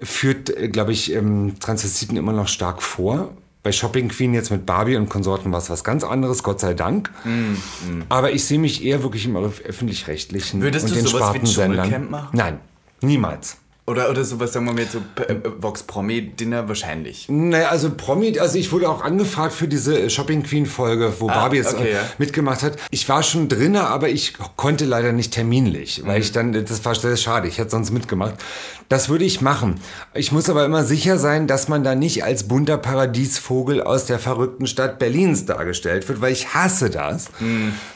führt, äh, glaube ich, ähm, Transvestiten immer noch stark vor. Bei Shopping Queen jetzt mit Barbie und Konsorten war es was ganz anderes, Gott sei Dank. Aber ich sehe mich eher wirklich im öff- öffentlich-rechtlichen Würdest und du den sowas wie Spartensendern. Dschungelcamp machen? Nein, niemals. Oder, oder sowas, sagen wir mal, jetzt so äh, äh, Vox Promi-Dinner wahrscheinlich. Naja, also Promi, also ich wurde auch angefragt für diese Shopping Queen Folge, wo Barbie jetzt okay, äh, ja. mitgemacht hat. Ich war schon drinne, aber ich konnte leider nicht terminlich, weil ich dann, das war sehr schade, ich hätte sonst mitgemacht. Das würde ich machen. Ich muss aber immer sicher sein, dass man da nicht als bunter Paradiesvogel aus der verrückten Stadt Berlins dargestellt wird, weil ich hasse das.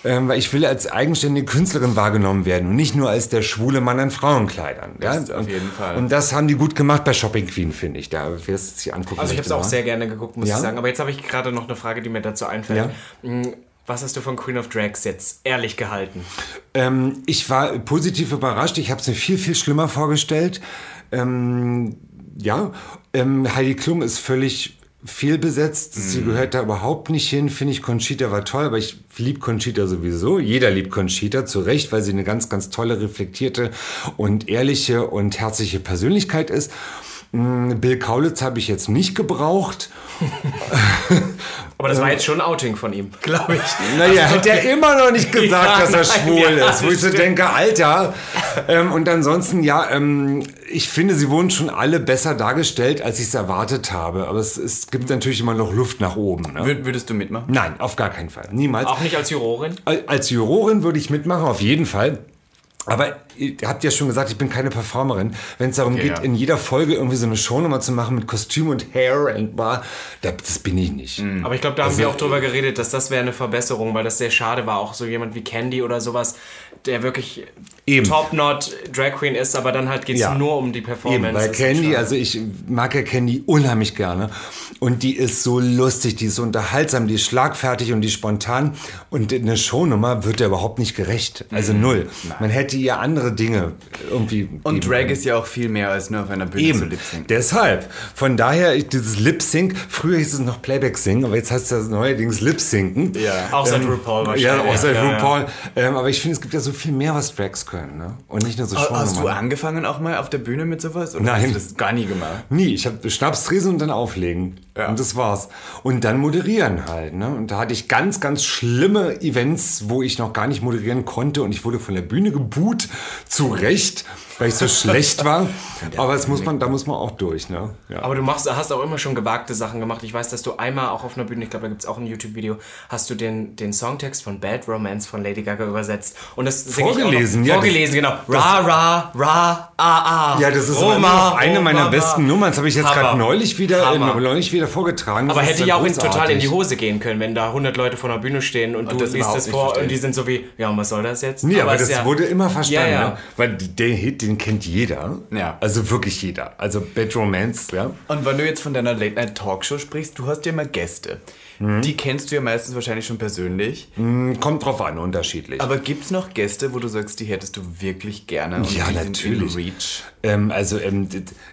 Ähm, weil ich will als eigenständige Künstlerin wahrgenommen werden und nicht nur als der schwule Mann in Frauenkleidern. Ja? Auf jeden Fall. Und das haben die gut gemacht bei Shopping Queen, finde ich. Da, wer es sich angucken Also ich habe es auch sehr gerne geguckt, muss Ja? ich sagen. Aber jetzt habe ich gerade noch eine Frage, die mir dazu einfällt. Hm, Was hast du von Queen of Drags jetzt ehrlich gehalten? Ähm, ich war positiv überrascht. Ich habe es mir viel, viel schlimmer vorgestellt. Ähm, ja, ähm, Heidi Klum ist völlig fehlbesetzt. Sie gehört da überhaupt nicht hin. Finde ich, Conchita war toll, aber ich liebe Conchita sowieso. Jeder liebt Conchita, zu Recht, weil sie eine ganz, ganz tolle, reflektierte und ehrliche und herzliche Persönlichkeit ist. Mm, Bill Kaulitz habe ich jetzt nicht gebraucht. Aber das war jetzt schon ein Outing von ihm, glaube ich. Naja, hat er immer noch nicht gesagt, Ja, dass er nein, schwul ja, ist. Wo ich so denke, Alter. Ähm, und ansonsten, ja, ähm, ich finde, sie wurden schon alle besser dargestellt, als ich es erwartet habe. Aber es, es gibt natürlich immer noch Luft nach oben. Ne? Wür- Würdest du mitmachen? Nein, auf gar keinen Fall. Niemals. Auch nicht als Jurorin? Als Jurorin würde ich mitmachen, auf jeden Fall. Aber ihr habt ja schon gesagt, ich bin keine Performerin. Wenn es darum Okay, geht, ja. in jeder Folge irgendwie so eine Shownummer zu machen mit Kostüm und Hair and Bar, da- das bin ich nicht. Aber ich glaube, da haben wir auch drüber geredet, dass das wäre eine Verbesserung, weil das sehr schade war. Auch so jemand wie Candy oder sowas, der wirklich Eben. Top-Not Drag Queen ist, aber dann halt geht es Ja. nur um die Performance. Eben, weil Candy, also ich mag ja Candy unheimlich gerne. Und die ist so lustig, die ist so unterhaltsam, die ist schlagfertig und die ist spontan. Und eine Shownummer wird ja überhaupt nicht gerecht. Also null. Man hätte ihr andere Dinge irgendwie. Und Drag können. ist ja auch viel mehr als nur auf einer Bühne zu Eben, lip-sync. deshalb. Von daher, ich- dieses Lip-Sync, früher hieß es noch Playback-Singen, aber jetzt heißt es neuerdings Lip-Synken. Ja. Auch seit RuPaul Ähm, Ja, wahrscheinlich. auch seit Ja, ja. RuPaul. Ähm, aber ich finde, es gibt ja so viel mehr, was Drags können. Ne? Und nicht nur so Hast du angefangen auch mal auf der Bühne mit sowas? Oder Nein. hast du das gar nie gemacht? Nie, ich habe Schnapstresen und dann auflegen. Ja. Und das war's. Und dann moderieren halt. Ne? Und da hatte ich ganz, ganz schlimme Events, wo ich noch gar nicht moderieren konnte. Und ich wurde von der Bühne geboot, zu Recht, weil ich so schlecht war. Aber das muss man, da muss man auch durch. Ne? Ja. Aber du machst, hast auch immer schon gewagte Sachen gemacht. Ich weiß, dass du einmal auch auf einer Bühne, ich glaube, da gibt es auch ein YouTube-Video, hast du den, den Songtext von Bad Romance von Lady Gaga übersetzt. Und das Vorgelesen, ja, Vorgelesen, genau. Ra, ra, ra, a, a. Ja, das ist Roma, immer noch eine meiner Roma, besten Nummern. Das habe ich jetzt gerade neulich wieder, neulich wieder vorgetragen. Das Aber hätte ja ja auch total in die Hose gehen können, wenn da 100 Leute vor der Bühne stehen und, du das liest das vor verstehen. und die sind so wie, ja, und was soll das jetzt? Nee, aber, es das wurde immer verstanden. Ja, ja. Ne? Weil den Hit, den den kennt jeder. Ja. Also wirklich jeder. Also Bad Romance, ja. Und wenn du jetzt von deiner Late-Night-Talkshow sprichst, du hast ja immer Gäste. Mhm. Die kennst du ja meistens wahrscheinlich schon persönlich. Kommt drauf an, unterschiedlich. Aber gibt es noch Gäste, wo du sagst, die hättest du wirklich gerne? Und Ja, die natürlich. Sind in Reach? ähm, also ähm,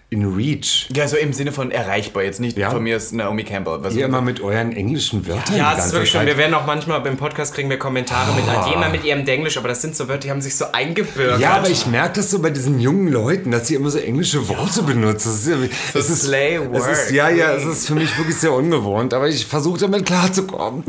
in Reach. Ja, so im Sinne von erreichbar. Jetzt nicht Ja. von mir ist Naomi Campbell. Was Ihr immer mit euren englischen Wörtern. Ja, es ist wirklich schon. Zeit. Wir werden auch manchmal beim Podcast kriegen wir Kommentare mit jemand mit ihrem Denglisch, aber das sind so Wörter, die haben sich so eingebürgert. Ja, aber ich merke das so bei diesen jungen Leuten, dass sie immer so englische Worte benutzen. Das ist, ja, So es ist, Slay es ist. Ja, ja, es ist für mich wirklich sehr ungewohnt, aber ich versuche damit klarzukommen.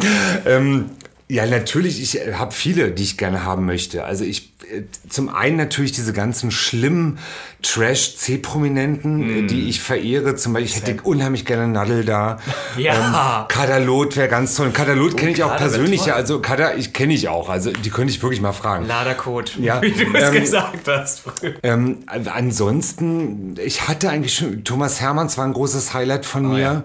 Ähm, ja, natürlich, ich habe viele, die ich gerne haben möchte. Also ich, äh, zum einen natürlich diese ganzen schlimmen Trash-C-Prominenten, äh, die ich verehre. Zum Beispiel, ich hätte unheimlich gerne Nadel da. Ja. Ähm, Kadalot wäre ganz toll. Kadalot kenne ich auch persönlich. Ja, also Kader, ich kenne ich auch. Also die könnte ich wirklich mal fragen. Ladercode, Ja, wie du es ähm, gesagt hast. Ähm, ansonsten, ich hatte eigentlich schon, Thomas Hermanns war ein großes Highlight von mir.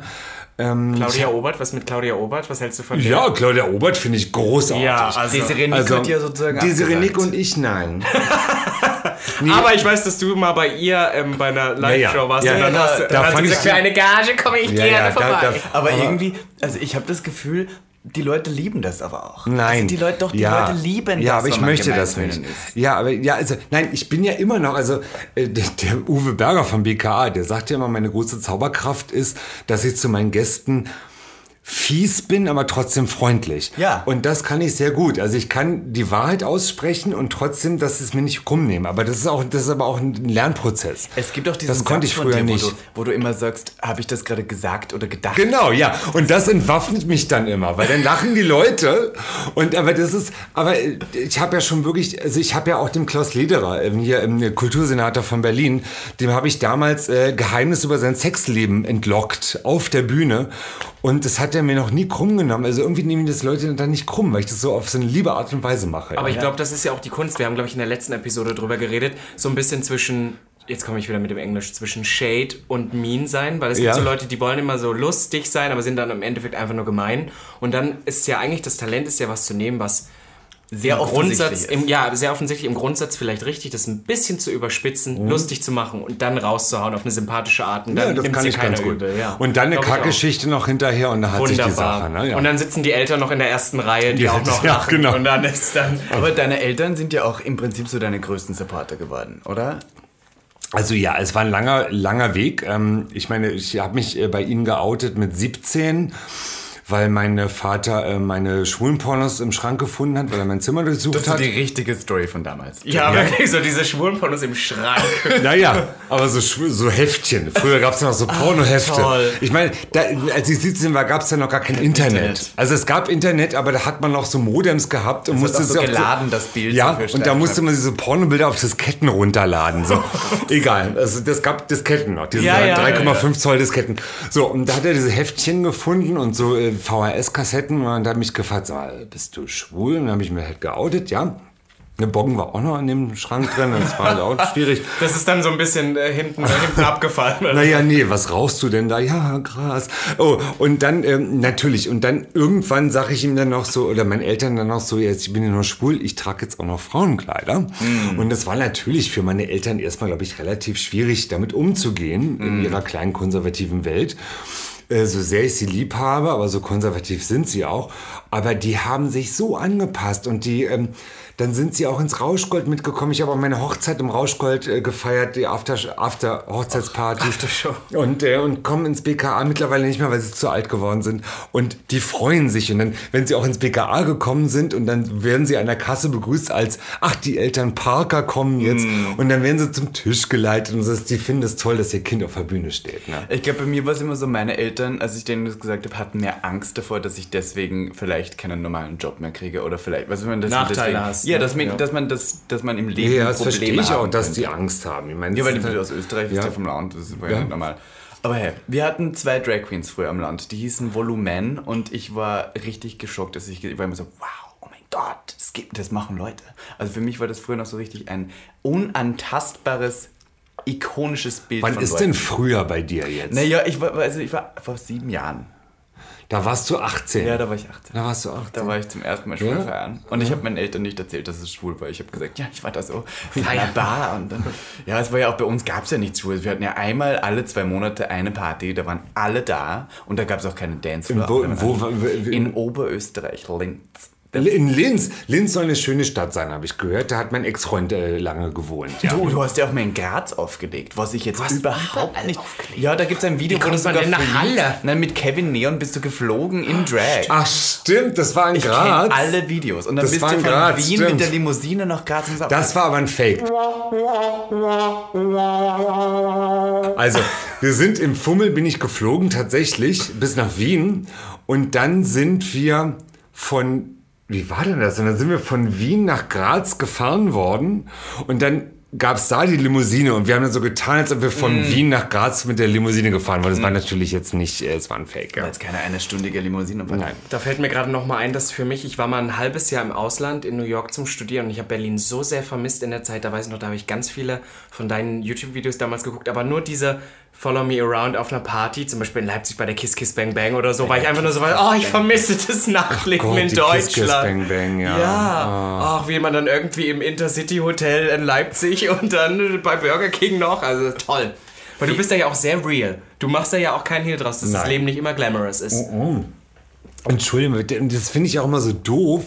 Ähm, Claudia Obert, was mit Claudia Obert? Was hältst du von der? ja, Claudia Obert finde ich großartig. Ja, also, Desiree Nick Also, ja sozusagen Desiree Nick und ich, nein. aber ich weiß, dass du mal bei ihr ähm, bei einer Live-Show ja. warst Ja, und dann, ja, hast, du- da dann sie fand ich gesagt, für eine Gage komme ich Ja, gerne ja, da- vorbei. da- Aber, irgendwie, also ich habe das Gefühl, die Leute lieben das aber auch. Nein. Also die Leute, doch, die ja. Leute lieben das. Ja, aber ich möchte das nicht. ist. Ja, aber ja, also nein, ich bin ja immer noch, also äh, der, der Uwe Berger vom BKA, der sagt ja immer, meine große Zauberkraft ist, dass ich zu meinen Gästen fies bin, aber trotzdem freundlich. Ja. Und das kann ich sehr gut. Also ich kann die Wahrheit aussprechen und trotzdem, dass es mir nicht krumm nehmen. Aber das ist auch, das ist aber auch ein Lernprozess. Es gibt auch diesen Das konnte Satz ich früher dir, nicht. Wo, du, wo du immer sagst, habe ich das gerade gesagt oder gedacht? Genau, ja. Und das entwaffnet mich dann immer, weil dann lachen die Leute. Und aber das ist, aber ich habe ja schon wirklich, also ich habe ja auch dem Klaus Lederer, ähm, hier im Kultursenator von Berlin, dem habe ich damals äh, Geheimnis über sein Sexleben entlockt auf der Bühne. Und das hat er mir noch nie krumm genommen. Also irgendwie nehmen das Leute dann nicht krumm, weil ich das so auf so eine liebe Art und Weise mache. Aber ja. ich glaube, das ist ja auch die Kunst. Wir haben, glaube ich, in der letzten Episode drüber geredet. So ein bisschen zwischen, jetzt komme ich wieder mit dem Englisch, zwischen Shade und Mean sein. Weil es Ja. gibt so Leute, die wollen immer so lustig sein, aber sind dann im Endeffekt einfach nur gemein. Und dann ist ja eigentlich, das Talent ist ja was zu nehmen, was Sehr im offensichtlich Grundsatz, ist. im, ja, sehr offensichtlich im Grundsatz vielleicht richtig, das ein bisschen zu überspitzen, lustig zu machen und dann rauszuhauen auf eine sympathische Art. Und dann Mhm. ja, das kann ich ganz gut. Übel. Ja. Und dann eine. Kackgeschichte noch hinterher und dann hat sich die. Sache. Ne? Ja. Und dann sitzen die Eltern noch in der ersten Reihe, die Ja, auch noch ja, lachen. genau. Und dann ist dann. Aber deine Eltern sind ja auch im Prinzip so deine größten Supporter geworden, oder? Also ja, es war ein langer, langer Weg. Ähm, ich meine, ich habe mich äh, bei Ihnen geoutet mit 17, weil mein Vater äh, meine schwulen Pornos im Schrank gefunden hat, weil er mein Zimmer durchsucht Das ist hat. die richtige Story von damals. Ja, wirklich, so diese Schwulenpornos im Schrank. Naja, aber so, so Heftchen. Früher gab es noch so Pornohefte. toll. Ich meine, als ich 17 war, gab es ja noch gar kein Internet. Internet. Also es gab Internet, aber da hat man noch so Modems gehabt und hat musste auch so geladen, das Bild Ja, so und da musste man diese Pornobilder auf Disketten runterladen. So. Egal, also das gab Disketten noch, diese Ja, ja, 3,5 Zoll Disketten. So, und da hat er diese Heftchen gefunden und so äh, VHS-Kassetten und da hat mich gefragt, mal, bist du schwul? Und dann habe ich mir halt geoutet, ja. Eine Boggen war auch noch in dem Schrank drin, das war halt auch schwierig. Das ist dann so ein bisschen äh, hinten, äh, hinten abgefallen. Naja, nee, was rauchst du denn da? Ja, Gras. Oh, und dann, ähm, natürlich, und dann irgendwann sage ich ihm dann noch so, oder meinen Eltern dann noch so, jetzt, ich bin ja nur schwul, ich trage jetzt auch noch Frauenkleider. Und das war natürlich für meine Eltern erstmal, glaube ich, relativ schwierig, damit umzugehen in ihrer kleinen konservativen Welt. Äh, So sehr ich sie lieb habe, aber so konservativ sind sie auch. Aber die haben sich so angepasst und die, ähm, dann sind sie auch ins Rauschgold mitgekommen. Ich habe auch meine Hochzeit im Rauschgold äh, gefeiert, die After, After Hochzeitsparty. Aftershow. Und, äh, und kommen ins BKA mittlerweile nicht mehr, weil sie zu alt geworden sind. Und die freuen sich. Und dann, wenn sie auch ins BKA gekommen sind und dann werden sie an der Kasse begrüßt als, ach, die Eltern Parker kommen jetzt. Und dann werden sie zum Tisch geleitet und das, die finden es toll, dass ihr Kind auf der Bühne steht. Ne? Ich glaube, bei mir war es immer so, meine Eltern, als ich denen das gesagt habe, hatten mehr Angst davor, dass ich deswegen vielleicht keinen normalen Job mehr kriege oder vielleicht, was man das Nachteile deswegen, hast, Ja, ne? dass, man, Ja. dass man das, dass man im Leben Ja, das Probleme verstehe ich auch, dass die Angst haben. Ich meine, Ja, weil die ist aus Österreich ist Ja. ja vom Land, das war Ja. ja nicht normal. Aber hey, wir hatten zwei Drag Queens früher am Land, die hießen Volumen und ich war richtig geschockt, dass ich, ich war immer so, wow, oh mein Gott, das, gibt, das machen Leute. Also für mich war das früher noch so richtig ein unantastbares, ikonisches Bild Wann ist Leuten. denn früher bei dir jetzt? Naja, ich war, also ich war vor sieben Jahren. Da warst du 18. Ja, da war ich 18. Da warst du 18. Da war ich zum ersten Mal schwul Ja? feiern. Und ich habe meinen Eltern nicht erzählt, dass es schwul war. Ich habe gesagt, ja, ich war da so feierbar. Und dann, ja, es war ja auch bei uns, gab es ja nichts Schwules. Wir hatten ja einmal alle zwei Monate eine Party, da waren alle da und da gab es auch keine Dancefloor. Wo- Da waren wo- alle- wo- in Oberösterreich, Linz. In Linz. Linz soll eine schöne Stadt sein, habe ich gehört. Da hat mein Ex-Freund äh, lange gewohnt. Ja. Du, du hast ja auch mal in Graz aufgelegt, was ich jetzt hast überhaupt nicht. aufgelegt? Ja, da gibt es ein Video, Wie kommt man denn nach. Halle? Nein, mit Kevin Neon bist du geflogen in Drag. Ach stimmt, das war in Ich kenn Graz. alle Videos. Und dann Das bist du in von Graz, Wien stimmt. mit der Limousine nach Graz ins Das war aber ein Fake. Also, wir sind im Fummel, bin ich geflogen tatsächlich bis nach Wien. Und dann sind wir von, wie war denn das? Und dann sind wir von Wien nach Graz gefahren worden. Und dann gab es da die Limousine. Und wir haben dann so getan, als ob wir von Mm. Wien nach Graz mit der Limousine gefahren waren. Das war natürlich jetzt nicht, äh, es war ein Fake. Ja. Jetzt keine einstündige Limousine. Nein. Da fällt mir gerade noch mal ein, dass für mich, ich war mal ein halbes Jahr im Ausland in New York zum Studieren und ich habe Berlin so sehr vermisst in der Zeit. Da weiß ich noch, da habe ich ganz viele von deinen YouTube-Videos damals geguckt, aber nur diese Follow Me Around auf einer Party, zum Beispiel in Leipzig bei der Kiss Kiss Bang Bang oder so, war ich einfach nur so, weil, oh, ich vermisse das Nachtleben Gott, in die Kiss Kiss Deutschland. Bang Bang, ja. Ja, ach, wie man dann irgendwie im Intercity Hotel in Leipzig und dann bei Burger King noch, also toll. Weil du bist da ja auch sehr real. Du machst da ja auch keinen Hehl draus, dass das Nein. Leben nicht immer glamorous ist. Entschuldigung, und das finde ich auch immer so doof.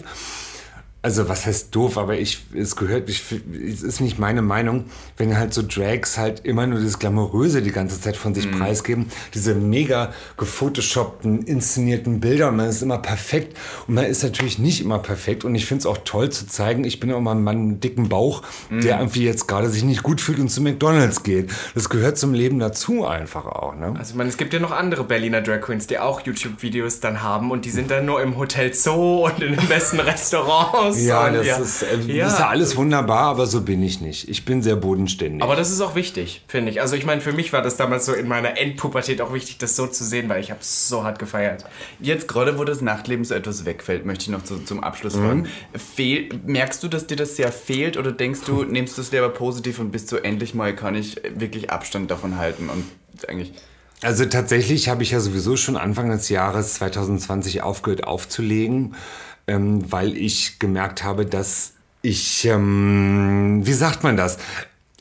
Also was heißt doof, aber ich, es gehört, ich, es ist nicht meine Meinung, wenn halt so Drags halt immer nur das Glamouröse die ganze Zeit von sich preisgeben, diese mega gefotoshoppten, inszenierten Bilder und man ist immer perfekt und man ist natürlich nicht immer perfekt und ich finde es auch toll zu zeigen, ich bin auch mal ein Mann mit dicken Bauch, der irgendwie jetzt gerade sich nicht gut fühlt und zu McDonalds geht. Das gehört zum Leben dazu einfach auch, ne? Also ich meine, es gibt ja noch andere Berliner Drag Queens, die auch YouTube-Videos dann haben und die sind dann nur im Hotel Zoo und in den besten Restaurants. Ja, das, Ist, äh, das ist ja alles wunderbar, aber so bin ich nicht. Ich bin sehr bodenständig. Aber das ist auch wichtig, finde ich. Also ich meine, für mich war das damals so in meiner Endpubertät auch wichtig, das so zu sehen, weil ich habe es so hart gefeiert. Jetzt gerade, wo das Nachtleben so etwas wegfällt, möchte ich noch zu, zum Abschluss fragen. Fehl, merkst du, dass dir das sehr fehlt oder denkst du, nimmst du es lieber positiv und bist so endlich mal, kann ich wirklich Abstand davon halten und eigentlich... Also tatsächlich habe ich ja sowieso schon Anfang des Jahres 2020 aufgehört aufzulegen, ähm, weil ich gemerkt habe, dass ich, ähm, wie sagt man das?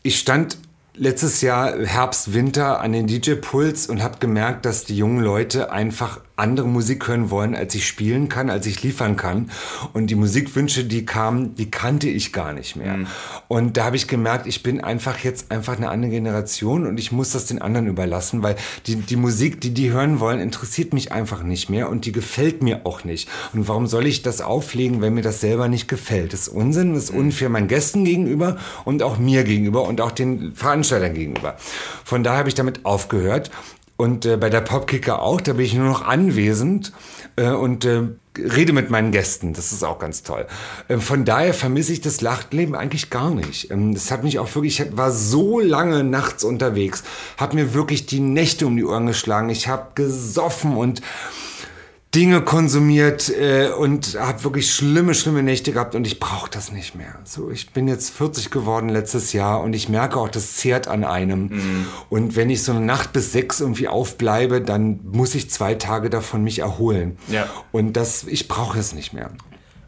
Ich stand letztes Jahr Herbst, Winter an den DJ-Puls und habe gemerkt, dass die jungen Leute einfach andere Musik hören wollen, als ich spielen kann, als ich liefern kann. Und die Musikwünsche, die kamen, die kannte ich gar nicht mehr. Und da habe ich gemerkt, ich bin einfach jetzt einfach eine andere Generation und ich muss das den anderen überlassen, weil die, die Musik, die die hören wollen, interessiert mich einfach nicht mehr und die gefällt mir auch nicht. Und warum soll ich das auflegen, wenn mir das selber nicht gefällt? Das ist Unsinn, das ist unfair meinen Gästen gegenüber und auch mir gegenüber und auch den Veranstaltern gegenüber. Von daher habe ich damit aufgehört. Und äh, bei der Popkicker auch, da bin ich nur noch anwesend äh, und äh, rede mit meinen Gästen. Das ist auch ganz toll. Äh, von daher vermisse ich das Lachtleben eigentlich gar nicht. Ähm, das hat mich auch wirklich, ich war so lange nachts unterwegs, habe mir wirklich die Nächte um die Ohren geschlagen. Ich habe gesoffen und Dinge konsumiert äh, und habe wirklich schlimme, schlimme Nächte gehabt und ich brauche das nicht mehr. So, ich bin jetzt 40 geworden letztes Jahr und ich merke auch, das zehrt an einem. Und wenn ich so eine Nacht bis sechs irgendwie aufbleibe, dann muss ich zwei Tage davon mich erholen. Ja. Und das, ich brauche es nicht mehr.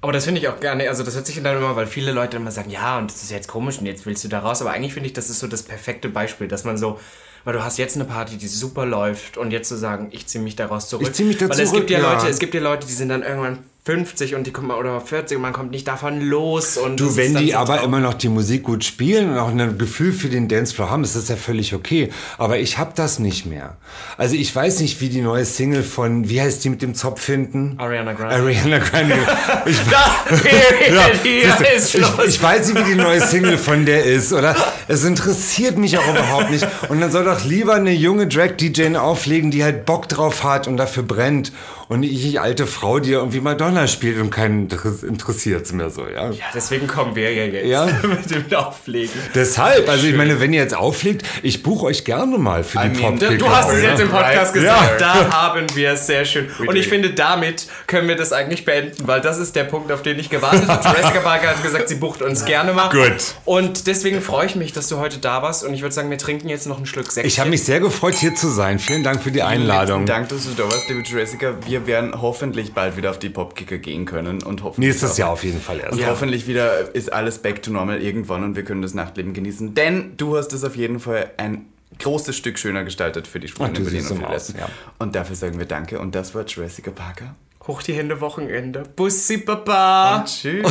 Aber das finde ich auch gerne, also das hört sich dann immer, weil viele Leute immer sagen, ja, und das ist jetzt komisch und jetzt willst du da raus. Aber eigentlich finde ich, das ist so das perfekte Beispiel, dass man so, weil du hast jetzt eine Party, die super läuft und jetzt zu sagen, ich ziehe mich daraus zurück. Ich zieh mich da weil es zurück, gibt ja, ja. Leute, es gibt ja Leute, die sind dann irgendwann 50 und die kommen oder 40 und man kommt nicht davon los und Du, wenn die so aber immer noch die Musik gut spielen und auch ein Gefühl für den Dancefloor haben, ist das ja völlig okay. Aber ich hab das nicht mehr. Also ich weiß nicht, wie die neue Single von, wie heißt die mit dem Zopf hinten? Ariana Grande. Ariana Grande. Ich, Da, Ja, hier ist Schluss. ich, ich weiß nicht, wie die neue Single von der ist, oder? Es interessiert mich auch überhaupt nicht. Und dann soll doch lieber eine junge Drag-DJ auflegen, die halt Bock drauf hat und dafür brennt. Und nicht ich, alte Frau, die irgendwie Madonna spielt und keinen interessiert es mehr so, ja. Ja, deswegen kommen wir ja jetzt Ja. mit dem Auflegen. Deshalb, also ich meine, wenn ihr jetzt auflegt, ich buche euch gerne mal für die I mean, Popkicker. Du hast es jetzt im Podcast Right. gesagt. Ja. Da haben wir es sehr schön. Und ich finde, damit können wir das eigentlich beenden, weil das ist der Punkt, auf den ich gewartet habe. Jurassic Park hat gesagt, sie bucht uns gerne mal. Gut. Und deswegen freue ich mich, dass du heute da warst. Und ich würde sagen, wir trinken jetzt noch ein Stück Sekt. Ich habe mich sehr gefreut, hier zu sein. Vielen Dank für die Einladung. Dank, dass du da warst, liebe Jessica. Wir wir werden hoffentlich bald wieder auf die Popkicker gehen können und hoffentlich Nächstes Jahr auf jeden Fall erst. Und Ja. hoffentlich wieder ist alles back to normal irgendwann und wir können das Nachtleben genießen. Denn du hast es auf jeden Fall ein großes Stück schöner gestaltet für die in Berlin und für Lesben. ja. Und dafür sagen wir Danke. Und das war Jessica Parker. Hoch die Hände, Wochenende. Bussi, Papa. Tschüss.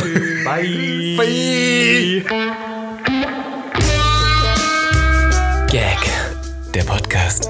Bye. Gag. Der Podcast